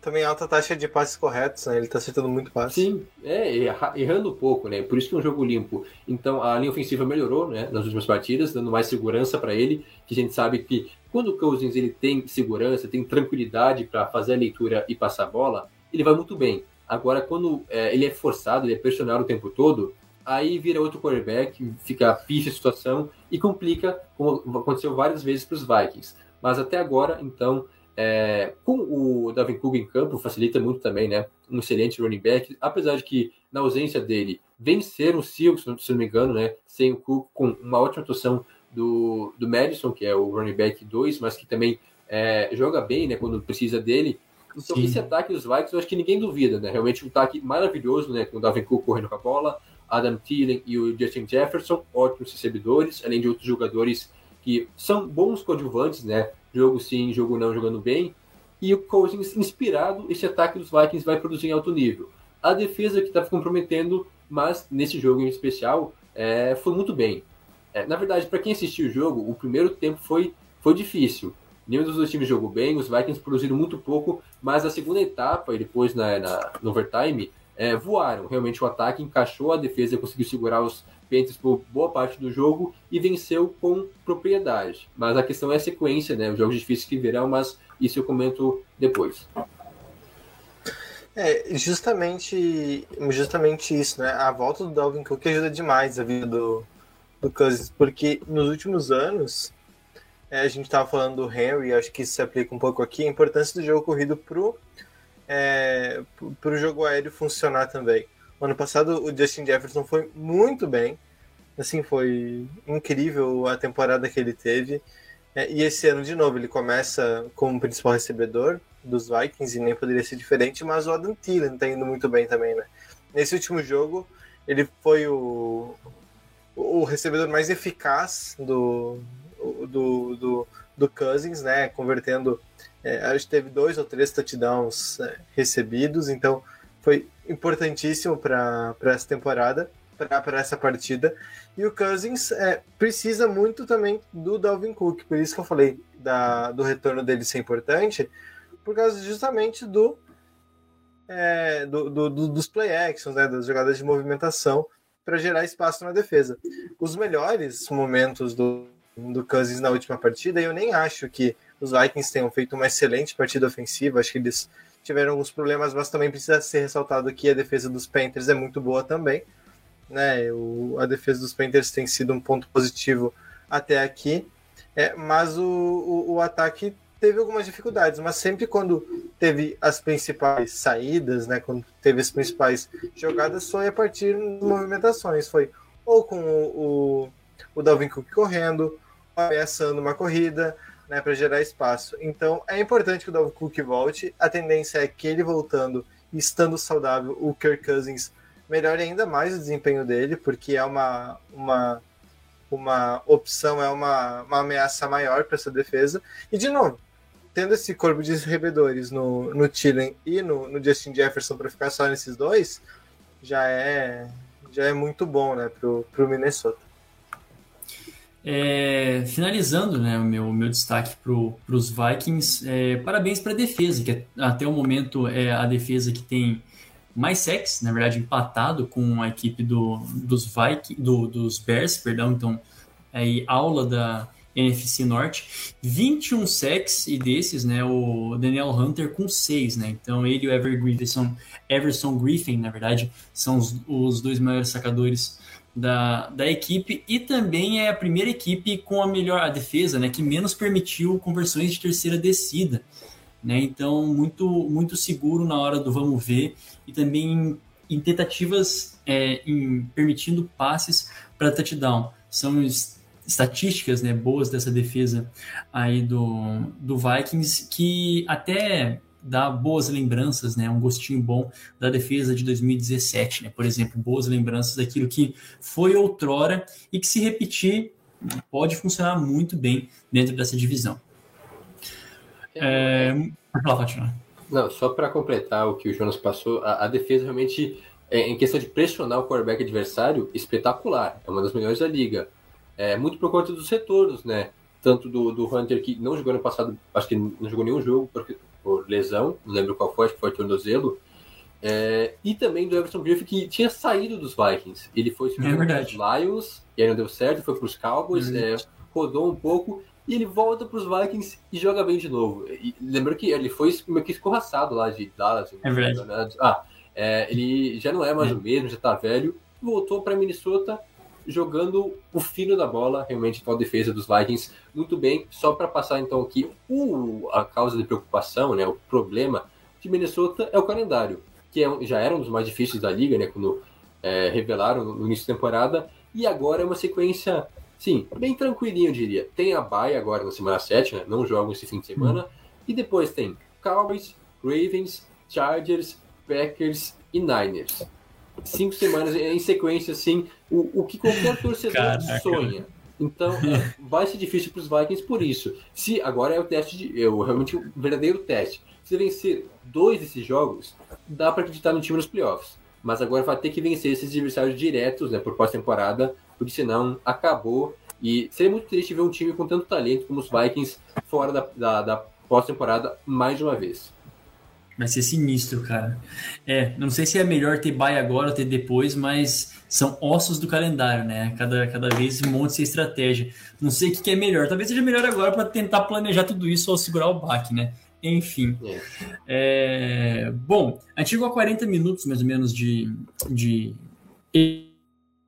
também alta taxa de passes corretos, né? Ele está acertando muito passe. Sim, é, errando pouco, né? Por isso que é um jogo limpo. Então a linha ofensiva melhorou, né? Nas últimas partidas, dando mais segurança para ele, que a gente sabe que quando o Cousins ele tem segurança, tem tranquilidade para fazer a leitura e passar a bola, ele vai muito bem. Agora, quando é, ele é forçado, ele é pressionado o tempo todo, aí vira outro quarterback, fica picha a situação e complica, como aconteceu várias vezes para os Vikings. Mas até agora, então, é, com o Davin Cook em campo, facilita muito também, né? Um excelente running back, apesar de que na ausência dele vencer o Seahawks, se não me engano, né? Sem o Cook, com uma ótima atuação do, do Madison, que é o running back 2, mas que também é, joga bem, né? Quando precisa dele. Então, Sim. esse ataque dos Vikings, eu acho que ninguém duvida, né? Realmente um ataque maravilhoso, né? Com o Davin Cook correndo com a bola, Adam Thielen e o Justin Jefferson, ótimos recebedores, além de outros jogadores que são bons coadjuvantes, né? Jogo sim, jogo não, jogando bem. E o Cousins, inspirado, esse ataque dos Vikings vai produzir em alto nível. A defesa que estava comprometendo, mas nesse jogo em especial, é, foi muito bem. É, na verdade, para quem assistiu o jogo, o primeiro tempo foi, foi difícil. Nenhum dos dois times jogou bem, os Vikings produziram muito pouco, mas a segunda etapa e depois na, na, no overtime é, voaram. Realmente o ataque encaixou, a defesa conseguiu segurar os Panthers por boa parte do jogo e venceu com propriedade. Mas a questão é a sequência, né? Os jogos difíceis que virão, mas isso eu comento depois. É, justamente, justamente isso, né? A volta do Dalvin Cook ajuda demais a vida do, do Cousins, porque nos últimos anos é, a gente estava falando do Henry, acho que isso se aplica um pouco aqui, a importância do jogo corrido pro, é, pro jogo aéreo funcionar também. ano passado o Justin Jefferson foi muito bem, assim, foi incrível a temporada que ele teve. É, e esse ano, de novo, ele começa como principal recebedor dos Vikings e nem poderia ser diferente, mas o Adam Thielen está indo muito bem também, né? Nesse último jogo, ele foi o, o recebedor mais eficaz do, do, do, do Cousins, né? Convertendo, é, acho que teve dois ou três touchdowns é, recebidos, então foi importantíssimo para essa temporada, para essa partida. E o Cousins é, precisa muito também do Dalvin Cook, por isso que eu falei da, do retorno dele ser importante, por causa justamente do, é, do, do, do, dos play actions, né, das jogadas de movimentação, para gerar espaço na defesa. Os melhores momentos do, do Cousins na última partida, e eu nem acho que os Vikings tenham feito uma excelente partida ofensiva, acho que eles tiveram alguns problemas, mas também precisa ser ressaltado que a defesa dos Panthers é muito boa também. Né? O, a defesa dos Panthers tem sido um ponto positivo até aqui, é, mas o, o, o ataque teve algumas dificuldades, mas sempre quando teve as principais saídas, né, quando teve as principais jogadas, foi a partir de movimentações. Foi ou com o, o, o Dalvin Cook correndo, ameaçando uma corrida, né, para gerar espaço. Então é importante que o Dalvin Cook volte. A tendência é que ele voltando e estando saudável, o Kirk Cousins melhore ainda mais o desempenho dele, porque é uma, uma, uma opção, é uma, uma ameaça maior para essa defesa. E de novo, tendo esse corpo de recebedores no, no Tillen e no, no Justin Jefferson para ficar só nesses dois, já é, já é muito bom né, pro, pro Minnesota. É, finalizando né, o meu, meu destaque para os Vikings, é, parabéns para a defesa, que até o momento é a defesa que tem mais sacks, na verdade empatado com a equipe do, dos Vikings, do, dos Bears, perdão, então aí aula da, NFC Norte, 21 sacks e desses, né, o Daniel Hunter com 6, né, então ele e o Ever Griffin, Everson Griffin, na verdade, são os, os dois maiores sacadores da, da equipe e também é a primeira equipe com a melhor a defesa, né, que menos permitiu conversões de terceira descida, né, então muito, muito seguro na hora do vamos ver e também em tentativas é, em permitindo passes para touchdown. São estatísticas né, boas dessa defesa aí do, do Vikings, que até dá boas lembranças, né, um gostinho bom da defesa de 2017, né, por exemplo, boas lembranças daquilo que foi outrora e que se repetir pode funcionar muito bem dentro dessa divisão. É. Não, só para completar o que o Jonas passou, a, a defesa realmente, é, em questão de pressionar o quarterback adversário, espetacular. É uma das melhores da liga. É, muito por conta dos retornos, né? Tanto do, do Hunter, que não jogou no passado, acho que não jogou nenhum jogo por, por lesão, não lembro qual foi, acho que foi tornozelo. É, e também do Everson Griffin, que tinha saído dos Vikings. Ele foi é para os Lions, e aí não deu certo, foi para os Cowboys, é, rodou um pouco, e ele volta para os Vikings e joga bem de novo. E lembra que ele foi meio que escorraçado lá de Dallas. É verdade. Né? Ah, É, ele já não é mais o mesmo, já tá velho. Voltou para Minnesota jogando o fino da bola, realmente com a defesa dos Vikings muito bem. Só para passar então aqui o, a causa de preocupação, né, o problema de Minnesota é o calendário, que é, já era um dos mais difíceis da liga, né, quando é, revelaram no início da temporada, e agora é uma sequência, sim, bem tranquilinha, eu diria. Tem a bye agora na semana 7, né, não jogam esse fim de semana, hum. e depois tem Cowboys, Ravens, Chargers, Packers e Niners. Cinco semanas em sequência, assim, o, o que qualquer *laughs* torcedor Caraca. sonha. Então, é, vai ser difícil para os Vikings por isso. Se agora é o teste, de, é o, realmente o verdadeiro teste. Se vencer dois desses jogos, dá para acreditar no time nos playoffs. Mas agora vai ter que vencer esses adversários diretos, né, por pós-temporada, porque senão acabou. E seria muito triste ver um time com tanto talento como os Vikings fora da, da, da pós-temporada mais uma vez. Vai ser sinistro, cara. É, não sei se é melhor ter bye agora ou ter depois, mas são ossos do calendário, né? Cada, cada vez monte essa estratégia. Não sei o que, que é melhor. Talvez seja melhor agora para tentar planejar tudo isso ou segurar o baque, né? Enfim. É, bom, a gente chegou a 40 minutos mais ou menos de, de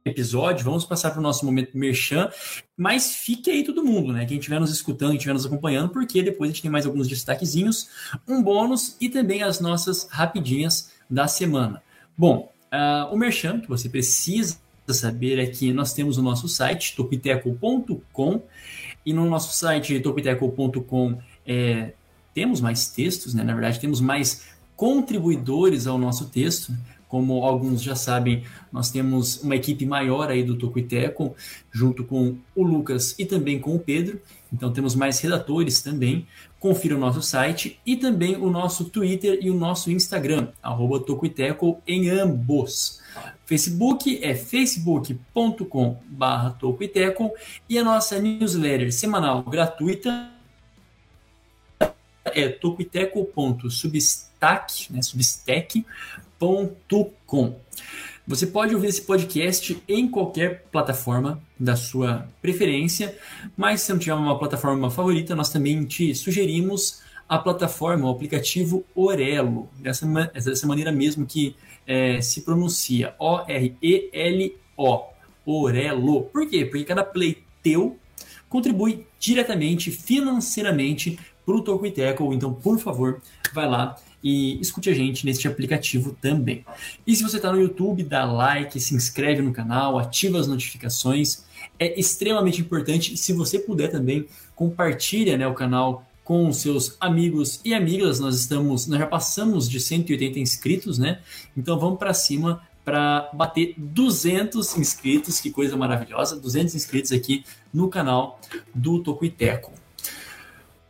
episódio, vamos passar para o nosso momento merchan, mas fique aí todo mundo, né? Quem estiver nos escutando, quem estiver nos acompanhando, porque depois a gente tem mais alguns destaquezinhos, um bônus e também as nossas rapidinhas da semana. Bom, uh, o merchan que você precisa saber é que nós temos o nosso site, topiteco.com, e no nosso site, topiteco.com, é, temos mais textos, né? Na verdade, temos mais contribuidores ao nosso texto. Como alguns já sabem, nós temos uma equipe maior aí do Tocuiteco, junto com o Lucas e também com o Pedro. Então temos mais redatores também. Confira o nosso site e também o nosso Twitter e o nosso Instagram, arroba Tocuiteco em ambos. Facebook é facebook.com barra Tocuiteco e a nossa newsletter semanal gratuita é tocuiteco.substack, né, substack, Você pode ouvir esse podcast em qualquer plataforma da sua preferência, mas se não tiver uma plataforma favorita, nós também te sugerimos a plataforma, o aplicativo Orelo, dessa, dessa maneira mesmo que é, se pronuncia, O-R-E-L-O, Orelo. Por quê? Porque cada play teu contribui diretamente, financeiramente, para o Toco então, por favor, vai lá e escute a gente neste aplicativo também. E se você está no YouTube, dá like, se inscreve no canal, ativa as notificações. É extremamente importante. Se você puder também, compartilha né, o canal com seus amigos e amigas. Nós estamos, nós já passamos de 180 inscritos, né? Então vamos para cima para bater 200 inscritos, que coisa maravilhosa, 200 inscritos aqui no canal do Tocuiteco.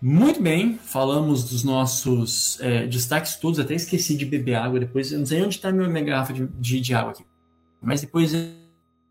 Muito bem, falamos dos nossos é, destaques todos, até esqueci de beber água depois, eu não sei onde está minha, garrafa de, de, de, água aqui, mas depois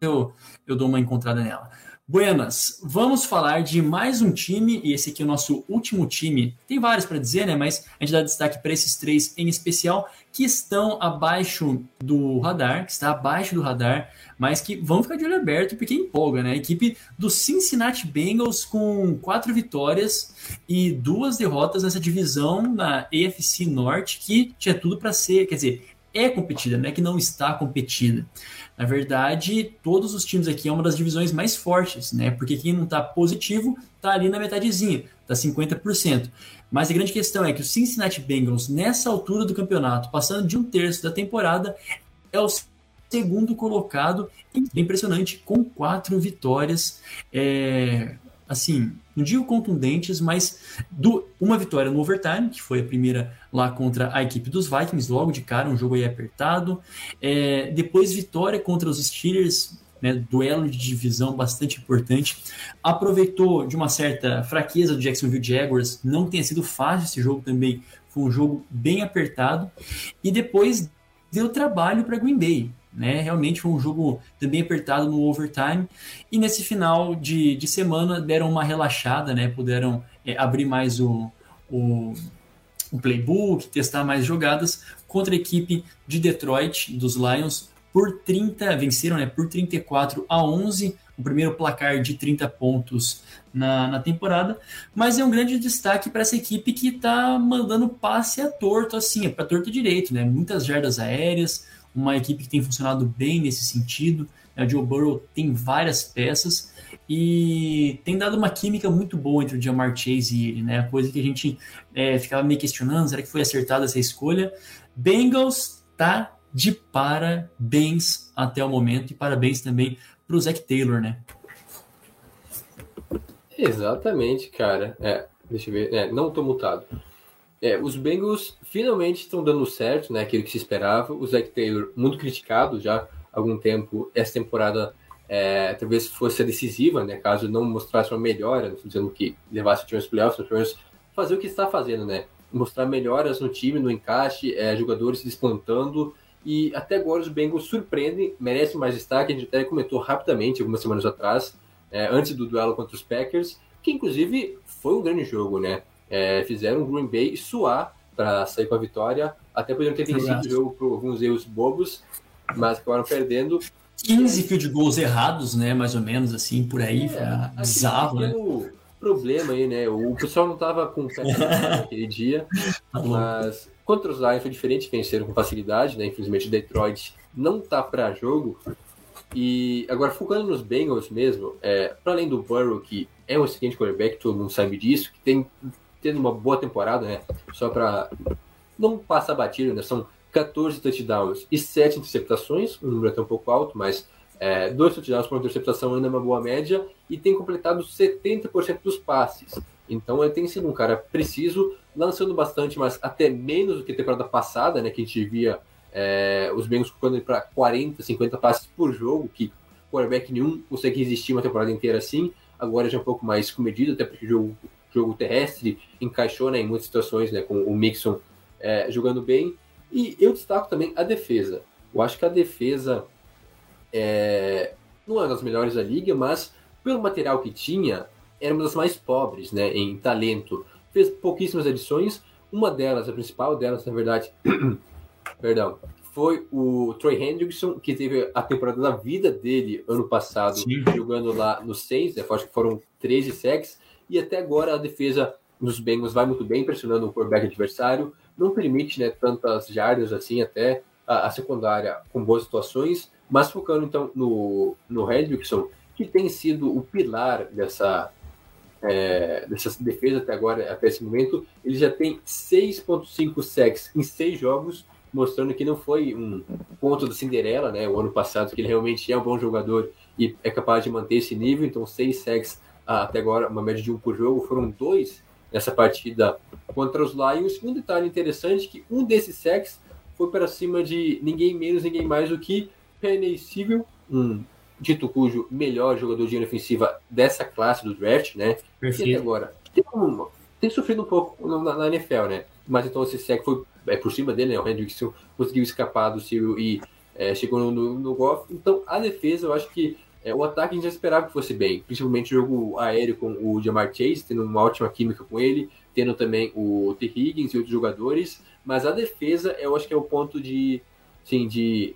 eu, eu dou uma encontrada nela. Buenas, vamos falar de mais um time, e esse aqui é o nosso último time. Tem vários para dizer, né? Mas a gente dá destaque para esses três em especial, que estão abaixo do radar, que está abaixo do radar, mas que vão ficar de olho aberto porque empolga, né? A equipe do Cincinnati Bengals com quatro vitórias e duas derrotas nessa divisão na AFC Norte, que tinha tudo para ser, quer dizer, é competida, não é que não está competida. Na verdade, todos os times aqui é uma das divisões mais fortes, né? Porque quem não está positivo está ali na metadezinha, está 50%. Mas a grande questão é que o Cincinnati Bengals, nessa altura do campeonato, passando de um terço da temporada, é o segundo colocado, impressionante, com quatro vitórias. É, assim, não digo contundentes, mas do, uma vitória no overtime, que foi a primeira lá contra a equipe dos Vikings, logo de cara, um jogo aí apertado. É, depois vitória contra os Steelers, né, duelo de divisão bastante importante. Aproveitou de uma certa fraqueza do Jacksonville Jaguars, não tenha sido fácil esse jogo também, foi um jogo bem apertado. E depois deu trabalho para Green Bay. Né? Realmente foi um jogo também apertado no overtime. E nesse final de, de semana deram uma relaxada, né? puderam é, abrir mais o, o, o, playbook, testar mais jogadas contra a equipe de Detroit, dos Lions, por 30, venceram né, por 34 a 11. o primeiro placar de 30 pontos na, na temporada, mas é um grande destaque para essa equipe que está mandando passe a torto, assim, é para torto direito, né? Muitas jardas aéreas, uma equipe que tem funcionado bem nesse sentido. Né? O Joe Burrow tem várias peças e tem dado uma química muito boa entre o Jamar Chase e ele, né? Coisa que a gente é, ficava meio questionando, será que foi acertada essa escolha? Bengals tá de parabéns até o momento e parabéns também para o Zach Taylor, né? Exatamente, cara. É, deixa eu ver. É, não tô mutado. É, os Bengals finalmente estão dando certo, né? Aquilo que se esperava. O Zach Taylor, muito criticado já há algum tempo, essa temporada é, talvez fosse a decisiva, né? Caso não mostrasse uma melhora, dizendo que levasse o time aos playoffs, mas pelo fazer o que está fazendo, né? Mostrar melhoras no time, no encaixe, é, jogadores se despontando. E até agora os Bengals surpreendem, merecem mais destaque. A gente até comentou rapidamente algumas semanas atrás, é, antes do duelo contra os Packers, que inclusive foi um grande jogo, né? É, fizeram o Green Bay suar para sair com a vitória. Até poderiam ter vencido o jogo por alguns erros bobos, mas acabaram perdendo. 15 field goals errados, né? Mais ou menos assim, por aí. É, bizarro, né? problema aí, né? O pessoal não tava com pé *laughs* naquele dia, Tá mas contra os Lions foi diferente, venceram com facilidade, né? Infelizmente Detroit não tá para jogo. E agora focando nos Bengals mesmo, é, para além do Burrow, que é um excelente quarterback, todo mundo sabe disso, que tem tendo uma boa temporada, né? Só para não passar batido, né? São 14 touchdowns e 7 interceptações, um número até um pouco alto, mas é, dois touchdowns por interceptação ainda é uma boa média e tem completado 70% dos passes. Então ele tem sido um cara preciso, lançando bastante, mas até menos do que a temporada passada, né? Que a gente via é, os Bengals colocando para 40, 50 passes por jogo, que quarterback nenhum consegue resistir uma temporada inteira assim. Agora já é um pouco mais comedido, até porque o jogo, jogo terrestre encaixou né, em muitas situações, né, com o Mixon é, jogando bem. E eu destaco também a defesa. Eu acho que a defesa é, não é das melhores da liga, mas pelo material que tinha, era uma das mais pobres né, em talento. Fez pouquíssimas edições, uma delas, a principal delas, na verdade, *coughs* perdão, foi o Troy Hendrickson, que teve a temporada da vida dele ano passado, Sim. jogando lá no Saints, né, acho que foram 13 sacks, e até agora a defesa dos Bengals vai muito bem, pressionando o quarterback adversário, não permite né, tantas jardas assim, até a, a secundária com boas situações, mas focando então no, no Hendrickson, que tem sido o pilar dessa, é, dessa defesa até agora, até esse momento, ele já tem 6.5 sacks em seis jogos, mostrando que não foi um ponto da Cinderela, né? O ano passado, que ele realmente é um bom jogador e é capaz de manter esse nível. Então, seis sacks até agora, uma média de um por jogo, foram dois nessa partida contra os Lions. Um detalhe interessante que um desses sacks foi para cima de ninguém menos, ninguém mais do que Penny Sewell, um dito cujo melhor jogador de linha ofensiva dessa classe do draft, né? E até Perfeito. agora tem, uma, tem sofrido um pouco na, na NFL, né? Mas então esse sec foi é, por cima dele, né? O Hendrickson conseguiu escapar do Cyril e é, chegou no, no, no. Então a defesa, eu acho que é, o ataque a gente já esperava que fosse bem, principalmente o jogo aéreo com o Jamar Chase, tendo uma ótima química com ele, tendo também o T. Higgins e outros jogadores, mas a defesa eu acho que é o ponto de, assim, de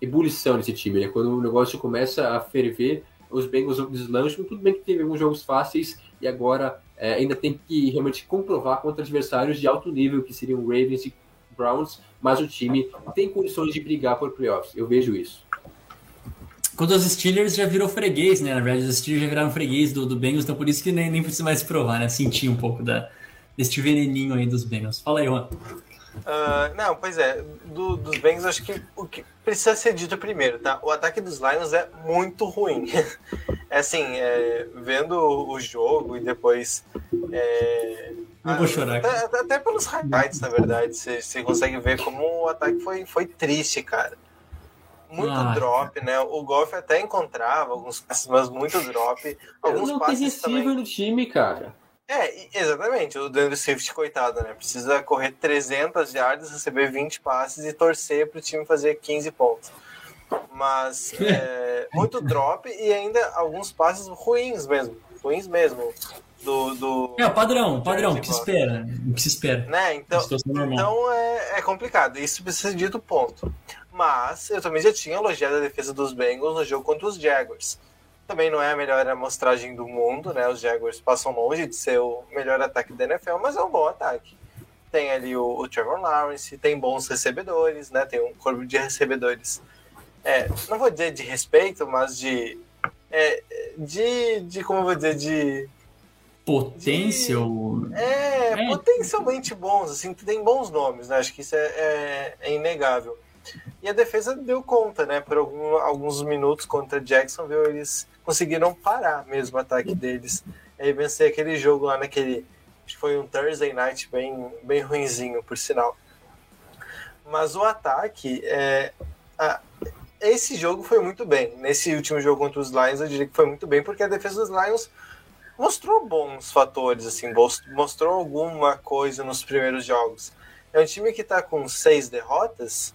ebulição nesse time, né? Quando o negócio começa a ferver, os Bengals deslancham, tudo bem que teve alguns jogos fáceis e agora é, ainda tem que realmente comprovar contra adversários de alto nível, que seriam Ravens e Browns, mas o time tem condições de brigar por playoffs, eu vejo isso. Quando os Steelers já virou freguês, né? Na verdade, os Steelers já viraram freguês do, do Bengals, então por isso que nem, nem precisa mais provar, né? Sentir um pouco da, desse veneninho aí dos Bengals. Fala aí, Juan. Ah, não, pois é, do- dos Bengals acho que o que precisa ser dito primeiro, tá? O ataque dos Lions é muito ruim. *laughs* É assim, é, vendo o jogo e depois. É, Não vou chorar. Até, até pelos highlights, na verdade, você, você consegue ver como o ataque foi, foi triste, cara. Muito Ah. drop, né? O Golf até encontrava alguns passes, mas muito drop. Alguns não tem passes receiver também. no time, cara. É, exatamente. O Daniel Swift, coitado, né? Precisa correr 300 yardas, receber 20 passes e torcer para o time fazer 15 pontos. Mas *laughs* é, muito drop e ainda alguns passes ruins mesmo. Ruins mesmo. Do, do, Padrão, padrão, o que se espera. O que se espera. né? Então, então é, é complicado. Isso precisa ser dito ponto. Mas eu também já tinha elogiado a defesa dos Bengals no jogo contra os Jaguars. também não é a melhor amostragem do mundo, né? Os Jaguars passam longe de ser o melhor ataque da NFL, mas é um bom ataque. Tem ali o, o Trevor Lawrence, tem bons recebedores, né? Tem um corpo de recebedores. É, não vou dizer de respeito, mas de. É, de, de. Como eu vou dizer? De. Potência ou. É, É. potencialmente bons, assim, tem bons nomes, né? Acho que isso é, é- é inegável. E a defesa deu conta, né? Por algum- alguns minutos contra Jacksonville, eles conseguiram parar mesmo o ataque deles. E vencer aquele jogo lá naquele. Acho que foi um Thursday night bem, bem ruinzinho, por sinal. Mas o ataque. É, a- esse jogo foi muito bem. Nesse último jogo contra os Lions, eu diria que foi muito bem, porque a defesa dos Lions mostrou bons fatores, assim, mos- mostrou alguma coisa nos primeiros jogos. É um time que tá com seis derrotas,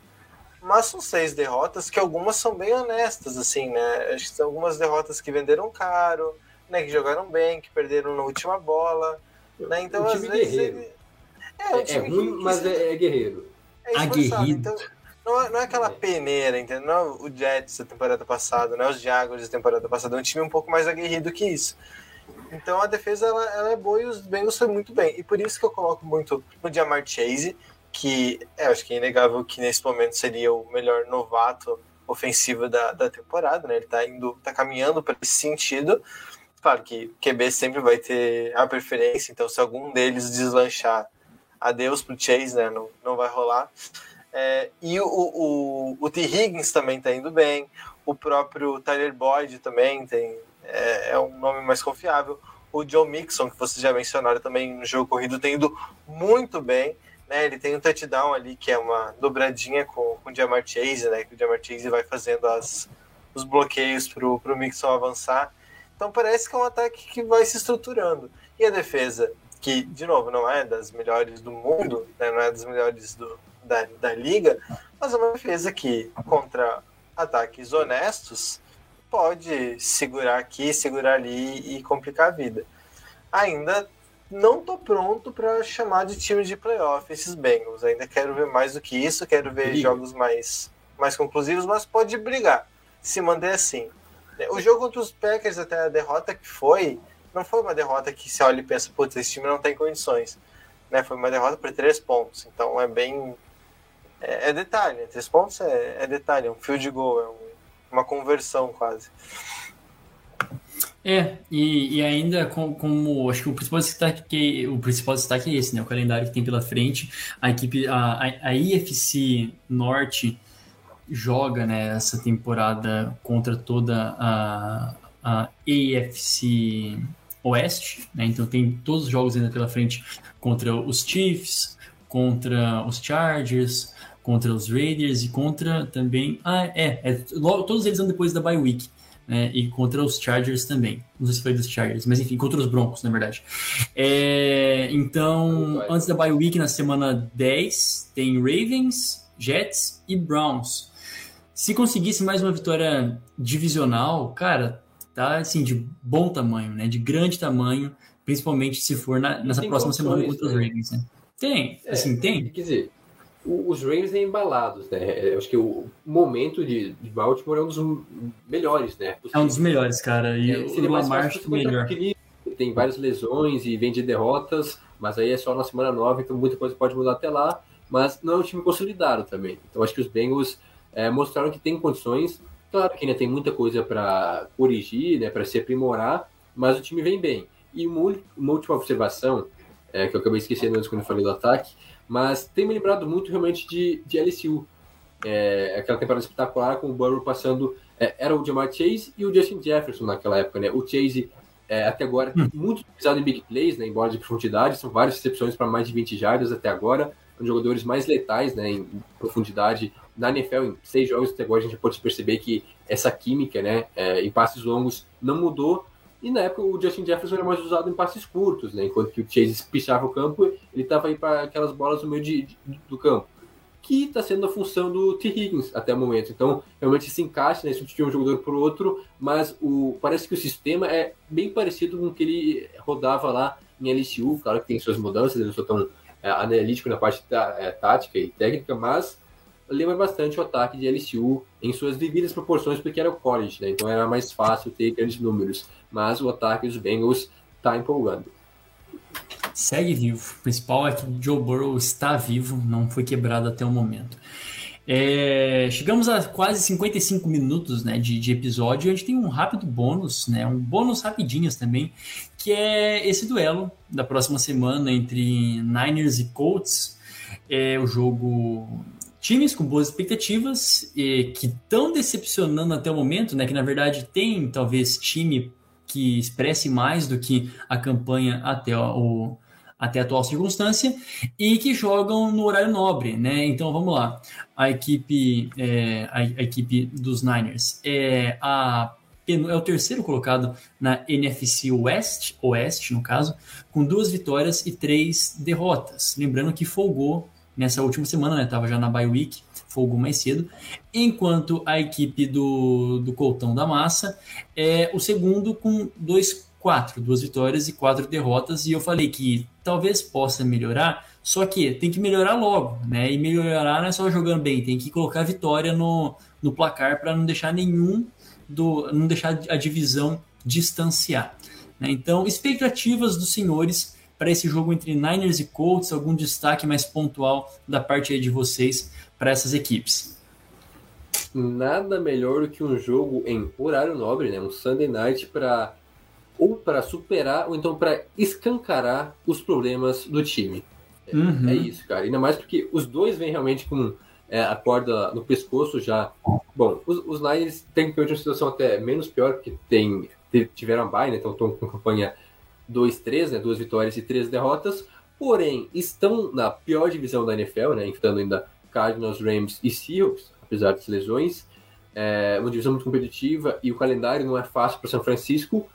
mas são seis derrotas que algumas são bem honestas, assim, né? Acho que são algumas derrotas que venderam caro, né? Que jogaram bem, que perderam na última bola, né? Então, às vezes. guerreiro. Ele... É, um É, time ruim, que- mas é, é guerreiro. é. Aguerrido. Então, não é, não é aquela É. peneira, entendeu? Não é o Jets da temporada passada, não é os Jaguars da temporada passada. É um time um pouco mais aguerrido que isso. Então a defesa ela, ela é boa e os Bengals foi muito bem. E por isso que eu coloco muito no Jamar Chase, que é, acho que é inegável que nesse momento seria o melhor novato ofensivo da, da temporada, né? Ele tá indo, tá caminhando para esse sentido. Claro que QB sempre vai ter a preferência, então se algum deles deslanchar, adeus pro Chase, né? Não, não vai rolar. É, e o, o, o T. Higgins também tá indo bem. O próprio Tyler Boyd também tem, é, é um nome mais confiável. O Joe Mixon, que vocês já mencionaram também no jogo corrido, tem ido muito bem. Né? Ele tem um touchdown ali que é uma dobradinha com, com o Jamar Chase, né? Que o Jamar Chase vai fazendo as, os bloqueios pro, pro Mixon avançar. Então parece que é um ataque que vai se estruturando. E a defesa, que, de novo, não é das melhores do mundo, né? não é das melhores do, da, da liga, mas é uma defesa que, contra ataques honestos, pode segurar aqui, segurar ali e complicar a vida. Ainda não tô pronto para chamar de time de playoff esses Bengals. Ainda quero ver mais do que isso, quero ver Briga. jogos mais, mais conclusivos, mas pode brigar, se manter assim. O jogo contra os Packers, até a derrota que foi, não foi uma derrota que se olha e pensa, putz, esse time não tem condições. Né? Foi uma derrota por três pontos. Então é bem. É, é detalhe? Três pontos é, é detalhe, é um field goal, é um- uma conversão quase. É, e, e ainda com- como acho que o principal destaque o principal destaque é esse, né? O calendário que tem pela frente, a equipe a, a IFC Norte joga né, essa temporada contra toda a, a AFC Oeste, né? Então tem todos os jogos ainda pela frente contra os Chiefs, contra os Chargers, contra os Raiders e contra também ah é, é logo, todos eles andam depois da bye week né, e contra os Chargers também. Não sei se foi dos Chargers, mas enfim, contra os Broncos, na verdade. É, então, antes da bye week, na semana 10, tem Ravens, Jets e Browns. Se conseguisse mais uma vitória divisional, cara, tá assim, de bom tamanho, né? De grande tamanho, principalmente se for na- nessa próxima semana contra os né? Ravens, né? Tem, É, assim, tem. Quer dizer, os Ravens é embalados, né? Eu acho que o momento de, de Baltimore é um dos melhores, né? É um dos melhores, cara. E É, o mais Lamar melhor. Tem várias lesões e vem de derrotas, mas aí é só na semana 9, então muita coisa pode mudar até lá. Mas não é um time consolidado também. Então acho que os Bengals é, mostraram que tem condições. Claro que ainda tem muita coisa para corrigir, né, para se aprimorar, mas o time vem bem. E uma última observação, é, que eu acabei esquecendo antes quando eu falei do ataque, mas tem me lembrado muito realmente de, de LSU. É, aquela temporada espetacular com o Burrow passando. é, era o Jamar Chase e o Justin Jefferson naquela época, né? O Chase, é, até agora, muito utilizado em big plays, né? Embora de profundidade, são várias recepções para mais de 20 jardas até agora. Um dos jogadores mais letais, né? Em profundidade na NFL, em seis jogos até agora, a gente pode perceber que essa química, né? é, em passes longos não mudou. E na época o Justin Jefferson era mais usado em passes curtos, né? Enquanto que o Chase pichava o campo, ele estava aí para aquelas bolas no meio de- de- do campo que está sendo a função do T. Higgins até o momento. Então, realmente se encaixa, né, substitui um jogador por outro, mas o, parece que o sistema é bem parecido com o que ele rodava lá em LSU. Claro que tem suas mudanças, eu não sou tão é, analítico na parte é, tática e técnica, mas lembra bastante o ataque de LSU em suas devidas proporções, porque era o college, né? Então era mais fácil ter grandes números. Mas o ataque dos Bengals está empolgando. Segue vivo. O principal é que Joe Burrow está vivo, não foi quebrado até o momento. É, chegamos a quase 55 minutos né, de, de, episódio a gente tem um rápido bônus, né, um bônus rapidinhos também, que é esse duelo da próxima semana entre Niners e Colts. É o jogo times com boas expectativas e que estão decepcionando até o momento, né, que na verdade tem talvez time que expresse mais do que a campanha até o, até a atual circunstância, e que jogam no horário nobre, né? Então vamos lá. A equipe, é, a, a, equipe dos Niners é, a, é o terceiro colocado na NFC West, Oeste, no caso, com duas vitórias e três derrotas. Lembrando que folgou nessa última semana, né? Tava já na bye week, folgou mais cedo. Enquanto a equipe do, do Coltão da Massa é o segundo com dois quatro, duas vitórias e quatro derrotas, e eu falei que talvez possa melhorar, só que tem que melhorar logo, né? E melhorar não é só jogando bem, tem que colocar vitória no, no placar para não deixar nenhum do. não deixar a divisão distanciar. Né? Então, expectativas dos senhores para esse jogo entre Niners e Colts, algum destaque mais pontual da parte de vocês para essas equipes? Nada melhor do que um jogo em horário nobre, né? Um Sunday Night para ou para superar, ou então para escancarar os problemas do time. É, uhum. é, isso, cara. Ainda mais porque os dois vêm realmente com é, a corda no pescoço já. Bom, os, os Niners têm que uma situação até menos pior, porque tem, tiveram a bye, né? Então estão com campanha 2-3, né? Duas vitórias e três derrotas. Porém, estão na pior divisão da NFL, né? Enfrentando ainda Cardinals, Rams e Seahawks, apesar das lesões. É uma divisão muito competitiva e o calendário não é fácil para São Francisco.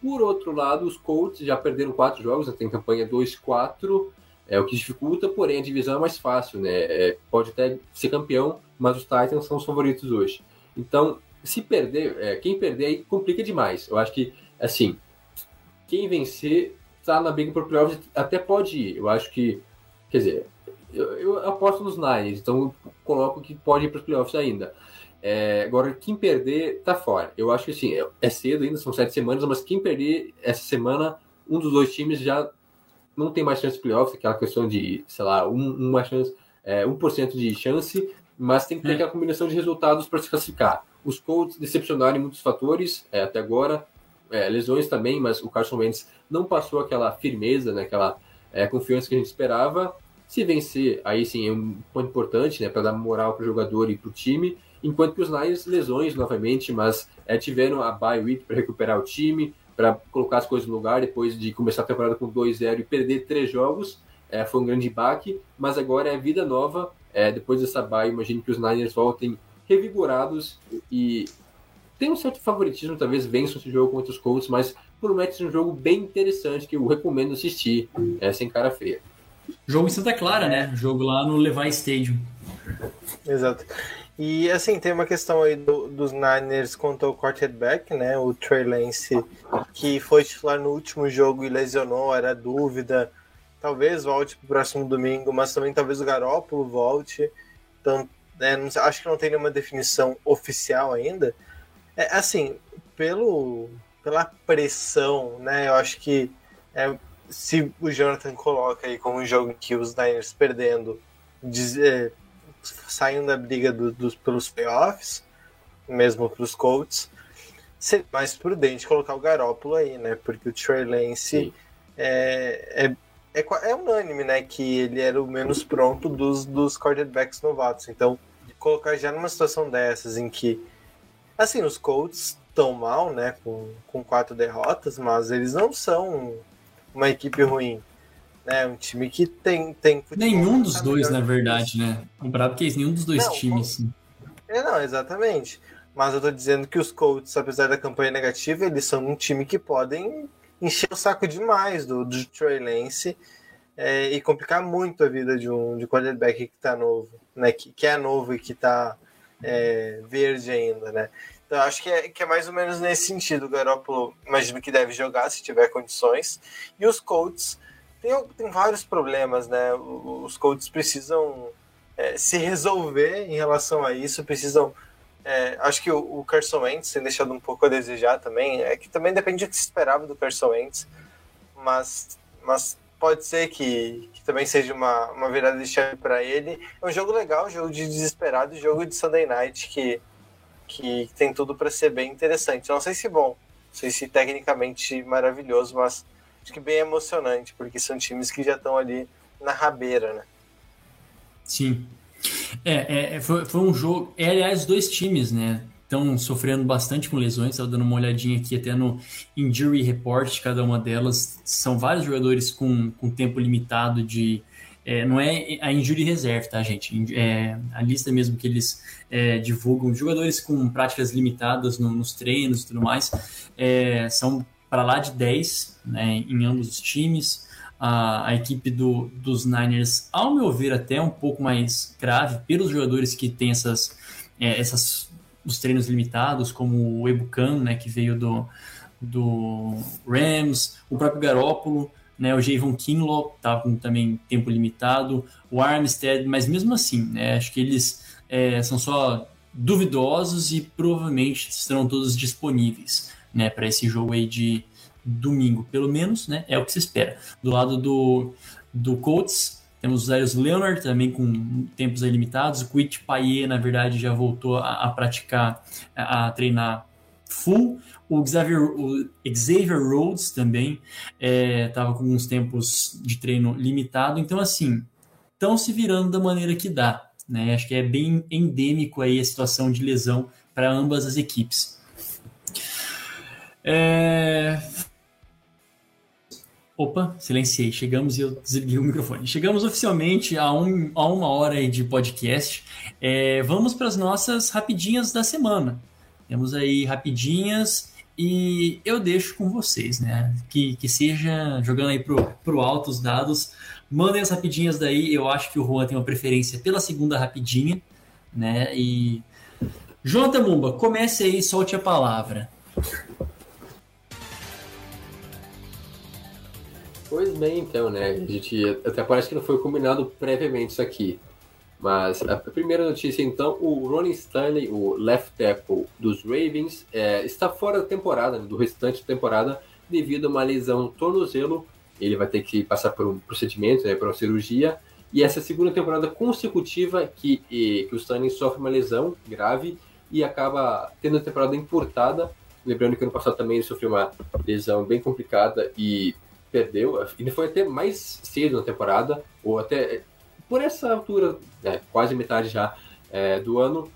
Por outro lado, os Colts já perderam quatro jogos, né? tem campanha 2-4, é o que dificulta, porém a divisão é mais fácil, né? É, pode até ser campeão, mas os Titans são os favoritos hoje. Então, se perder, é, quem perder aí complica demais. Eu acho que, assim, quem vencer tá na briga por playoffs, até pode ir. Eu acho que, quer dizer, eu, eu aposto nos Niners, então coloco que pode ir para os playoffs ainda. É, agora, quem perder, tá fora. Eu acho que assim, é cedo ainda, são sete semanas, mas quem perder essa semana, um dos dois times já não tem mais chance de playoffs, aquela questão de, sei lá, um, uma chance, é, 1% de chance, mas tem que ter é. aquela combinação de resultados para se classificar. Os Colts decepcionaram em muitos fatores é, até agora, é, lesões também, mas o Carson Wentz não passou aquela firmeza, né, aquela é, confiança que a gente esperava. Se vencer, aí sim é um ponto importante, né, para dar moral para o jogador e para o time enquanto que os Niners lesões novamente, mas é, tiveram a bye week para recuperar o time, para colocar as coisas no lugar depois de começar a temporada com 2-0 e perder três jogos. É, foi um grande baque, mas agora é vida nova. É, depois dessa bye, imagino que os Niners voltem revigorados e tem um certo favoritismo, talvez vençam esse jogo contra os Colts, mas promete ser um jogo bem interessante que eu recomendo assistir, é, sem cara feia. Jogo em Santa Clara, né? Jogo lá no Levi Stadium. Exato. E assim, tem uma questão aí do, dos Niners contra o quarterback, né? O Trey Lance, que foi titular no último jogo e lesionou, era dúvida. Talvez volte pro próximo domingo, mas também talvez o Garópolo volte. Então, é, não, acho que não tem nenhuma definição oficial ainda. É, assim, pelo, pela pressão, né? Eu acho que é, se o Jonathan coloca aí como um jogo em que os Niners perdendo, diz, é, saindo da briga do, dos, pelos playoffs, mesmo para os Colts, seria mais prudente colocar o Garópolo aí, né? Porque o Trey Lance é, é, é, é, unânime, né? Que ele era o menos pronto dos, dos quarterbacks novatos. Então, colocar já numa situação dessas em que, assim, os Colts estão mal, né? Com, com quatro derrotas, mas eles não são uma equipe ruim. É um time que tem. tem nenhum dos dois, na verdade, né? Comparado que nenhum dos dois não, times. É, não, exatamente. Mas eu tô dizendo que os Colts, apesar da campanha negativa, eles são um time que podem encher o saco demais do, do Trey Lance é, e complicar muito a vida de um de quarterback que tá novo, né? Que, que é novo e que tá é, verde ainda, né? Então acho que é, que é mais ou menos nesse sentido. O Garoppolo imagino que deve jogar se tiver condições. E os Colts tem, tem vários problemas, né? Os Colts precisam é, se resolver em relação a isso, precisam. É, acho que o, o Carson Wentz tem deixado um pouco a desejar também. É que também depende do que se esperava do Carson Wentz, mas, mas pode ser que, que também seja uma, uma virada de chave para ele. É um jogo legal, jogo de desesperado, jogo de Sunday Night que, que tem tudo para ser bem interessante. Não sei se bom, não sei se tecnicamente maravilhoso, mas acho que bem emocionante, porque são times que já estão ali na rabeira, né? Sim. É, é foi, foi, um jogo. É, aliás, dois times, né? Estão sofrendo bastante com lesões. Estava dando uma olhadinha aqui até no injury report de cada uma delas. São vários jogadores com, com tempo limitado de. É, não é a injury reserve, tá, gente? É a lista mesmo que eles é, divulgam. Jogadores com práticas limitadas no, nos treinos e tudo mais. É, são para lá de 10 né, em ambos os times a, a equipe do, dos Niners, ao meu ver, até um pouco mais grave pelos jogadores que têm essas, é, essas os treinos limitados, como o Ebucan, né, que veio do, do Rams, o próprio Garópolo, né, o Javon Kinlaw estava com também tempo limitado, o Armstead, mas mesmo assim, né, acho que eles é, são só duvidosos e provavelmente estarão todos disponíveis né, para esse jogo aí de, domingo, pelo menos, né? É o que se espera. Do lado do, do Colts, temos o Zarius Leonard também com tempos limitados. O Quit Payet, na verdade, já voltou a, a praticar, a, a, treinar full. O Xavier, o Xavier Rhodes também estava é, com uns tempos de treino limitado. Então, assim, estão se virando da maneira que dá. Né? Acho que é bem endêmico aí a situação de lesão para ambas as equipes. É, Opa, silenciei. Chegamos e eu desliguei o microfone. Chegamos oficialmente a, um, a uma hora de podcast. É, vamos para as nossas rapidinhas da semana. Temos aí rapidinhas e eu deixo com vocês, né? Que, que seja jogando aí pro, pro alto os dados. Mandem as rapidinhas daí. Eu acho que o Juan tem uma preferência pela segunda rapidinha, né? E. Jonathan Mumba, comece aí, solte a palavra. Pois bem, então, né? A gente até parece que não foi combinado previamente isso aqui. Mas a primeira notícia, então, o Ronnie Stanley, o left tackle dos Ravens, é, está fora da temporada, do restante da temporada, devido a uma lesão no tornozelo. Ele vai ter que passar por um procedimento, né, por uma cirurgia. E essa é a segunda temporada consecutiva que, e, que o Stanley sofre uma lesão grave e acaba tendo a temporada encurtada. Lembrando que ano passado também ele sofreu uma lesão bem complicada e perdeu, ele foi até mais cedo na temporada, ou até por essa altura, é, quase metade já é, do ano.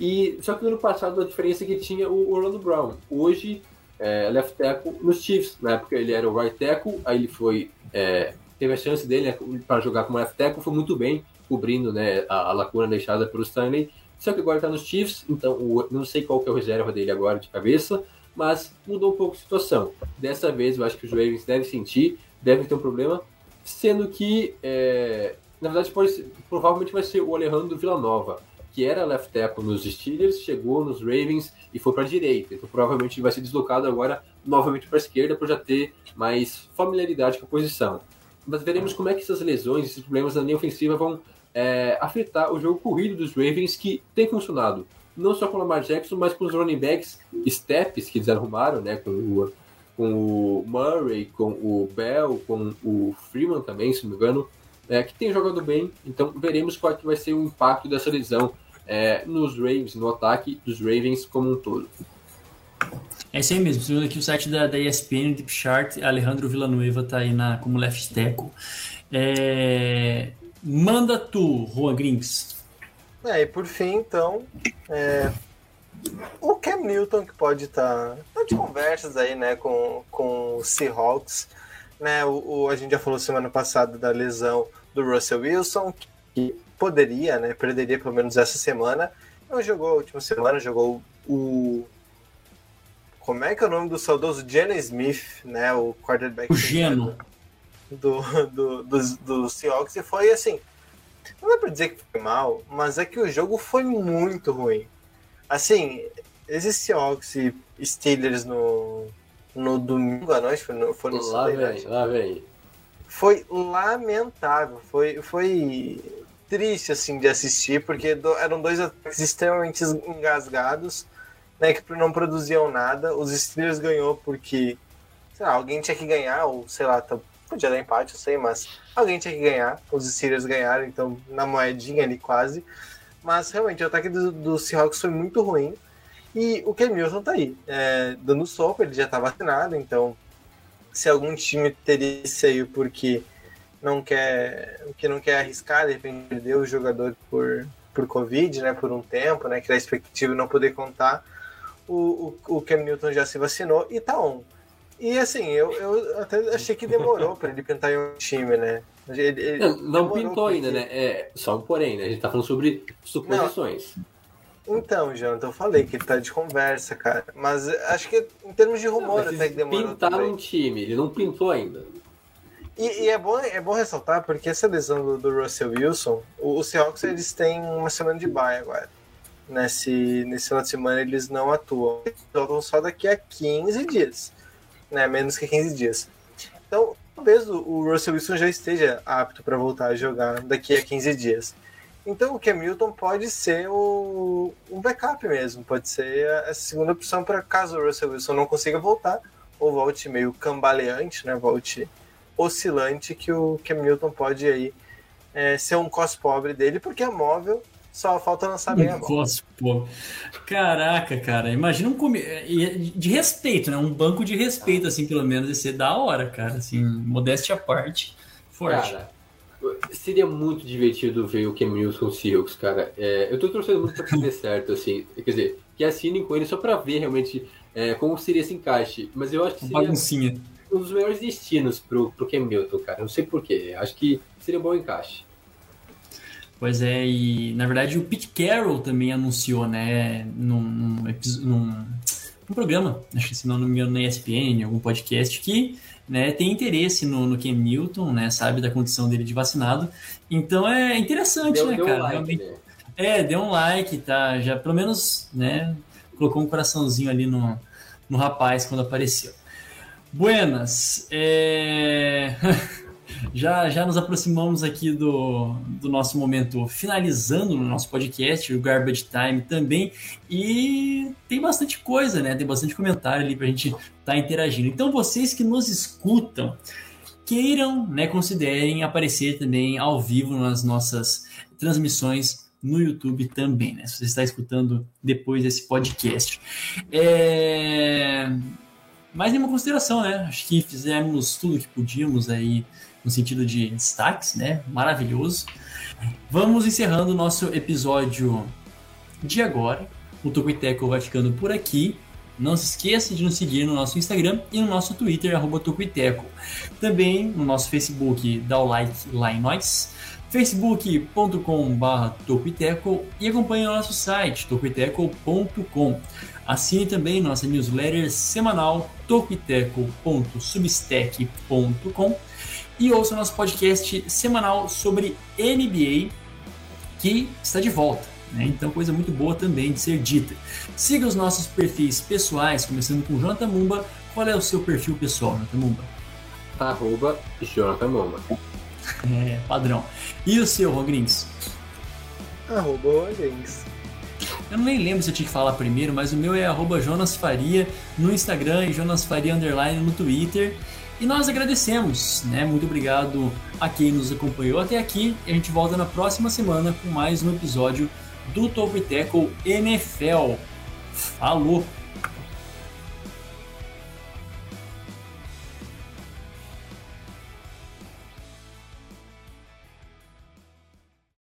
E só que no ano passado a diferença é que tinha o Orlando Brown. Hoje, é, left tackle nos Chiefs. Na época ele era o right tackle, aí ele foi. É, teve a chance dele né, para jogar como left tackle, foi muito bem, cobrindo né, a, a lacuna deixada pelo Stanley. Só que agora está nos Chiefs, então o, não sei qual que é o reserva dele agora de cabeça, mas mudou um pouco a situação. Dessa vez eu acho que os Ravens devem sentir, devem ter um problema, sendo que, é, na verdade, pode ser, provavelmente vai ser o Alejandro Villanova, que era left tackle nos Steelers, chegou nos Ravens e foi para a direita. Então provavelmente vai ser deslocado agora novamente para a esquerda para já ter mais familiaridade com a posição. Mas veremos como é que essas lesões, esses problemas na linha ofensiva vão é, afetar o jogo corrido dos Ravens, que tem funcionado não só com o Lamar Jackson, mas com os running backs steps que eles arrumaram, né? Com o, com o Murray, com o Bell, com o Freeman também, se não me engano, é, que tem jogado bem. Então veremos qual é que vai ser o impacto dessa lesão é, nos Ravens, no ataque dos Ravens como um todo. É isso aí mesmo. Segundo aqui o site da, da ESPN, Deep Chart, Alejandro Villanueva está aí na, como left tackle. É... Manda tu, Juan Grings. É, e por fim, então, é, o Cam Newton, que pode estar tá, tá de conversas aí, né, com, com o Seahawks, né, o, o, a gente já falou semana passada da lesão do Russell Wilson, que poderia, né, perderia pelo menos essa semana, não jogou a última semana, jogou o como é que é o nome do saudoso Jenny Smith, né, o quarterback o Geno. Do, do, do, do Seahawks, e foi assim, não dá pra dizer que foi mal, mas é que o jogo foi muito ruim. Assim, esses Seahawks e Steelers no, no domingo à noite, foi no, foi no lá vem, lá vem. Foi lamentável, foi, foi triste assim de assistir, porque do, eram dois ataques extremamente engasgados, né, que não produziam nada. Os Steelers ganhou porque, sei lá, alguém tinha que ganhar, ou sei lá, tá, podia dar empate, eu sei, mas alguém tinha que ganhar. Os Steelers ganharam, então na moedinha ali quase. Mas realmente o ataque do, do Seahawks foi muito ruim. E o Ken Milton tá aí, é, dando sopa, ele já tá vacinado, então se algum time teria aí porque não quer, que não quer arriscar, de repente perder o jogador por, por Covid, né, por um tempo, né, que a expectativa não poder contar, o, o, o Newton já se vacinou e tá on. E assim, eu, eu até achei que demorou para ele pintar em um time, né? Ele, ele não, não pintou ainda, né? É só um porém, né? A gente tá falando sobre suposições. Não. Então, Jonathan, eu falei que ele tá de conversa, cara. Mas acho que em termos de rumor não, até que demorou. Pintar um time, ele não pintou ainda. E, e, é, bom, é bom ressaltar, porque essa lesão do, do Russell Wilson, o, o Seahawks eles têm uma semana de bye agora. Nesse, nesse final de semana eles não atuam. Eles voltam só daqui a 15 dias. Né? Menos que 15 dias. Então, talvez o, Russell Wilson já esteja apto para voltar a jogar daqui a 15 dias. Então o Cam Newton pode ser o, um backup mesmo, pode ser a, a segunda opção para caso o Russell Wilson não consiga voltar, ou volte meio cambaleante, né? Volte oscilante, que o Cam Newton pode aí é, ser um cos pobre dele, porque é móvel, só falta lançar bem pobre. Caraca, cara, imagina um come... de respeito, né? Um banco de respeito, assim, pelo menos, ia ser da hora, cara, assim, modéstia à parte, forte. Cara Seria muito divertido ver o Cam Newton Seahawks, cara. É, eu tô torcendo muito pra que dê *laughs* certo, assim. Quer dizer, que assinem com ele só pra ver realmente é, como seria esse encaixe. Mas eu acho que seria Baguncinha. um dos melhores destinos pro, pro Cam Newton, cara. Não sei porquê. Acho que seria um bom encaixe. Pois é, e na verdade o Pete Carroll também anunciou, né, num, num, num, num programa, acho que se não me engano na ESPN, algum podcast, que né, tem interesse no, no Ken Newton, né, sabe da condição dele de vacinado. Então é interessante, deu, né, deu cara? Um like, né? É, deu um like, tá? Já pelo menos, né, colocou um coraçãozinho ali no, no rapaz quando apareceu. Buenas, é... *laughs* já, já nos aproximamos aqui do, do nosso momento finalizando no nosso podcast, o Garbage Time também, e tem bastante coisa, né? Tem bastante comentário ali pra gente estar tá interagindo. Então, vocês que nos escutam, queiram, né, considerem aparecer também ao vivo nas nossas transmissões no YouTube também, né? Se você está escutando depois desse podcast. É... Mais nenhuma consideração, né? Acho que fizemos tudo o que podíamos aí no sentido de destaques, né? Maravilhoso. Vamos encerrando o nosso episódio de agora. O Tocoiteco vai ficando por aqui. Não se esqueça de nos seguir no nosso Instagram e no nosso Twitter, arroba. Também no nosso Facebook, dá o like lá em nós facebook.com.br e acompanhe o nosso site tocoiteco.com. Assine também nossa newsletter semanal tocoiteco.substack.com e ouça nosso podcast semanal sobre NBA, que está de volta. Né? Então, coisa muito boa também de ser dita. Siga os nossos perfis pessoais, começando com o Jonathan Mumba. Qual é o seu perfil pessoal, Jonathan Mumba? Arroba Jonathan Mumba. É, padrão. E o seu, Rogrins? Arroba Rogrins. Eu nem lembro se eu tinha que falar primeiro, mas o meu é arroba Jonas Faria no Instagram e Jonas Faria Underline no Twitter. E nós agradecemos, né? Muito obrigado a quem nos acompanhou até aqui. A gente volta na próxima semana com mais um episódio do Topo Tackle NFL. Falou!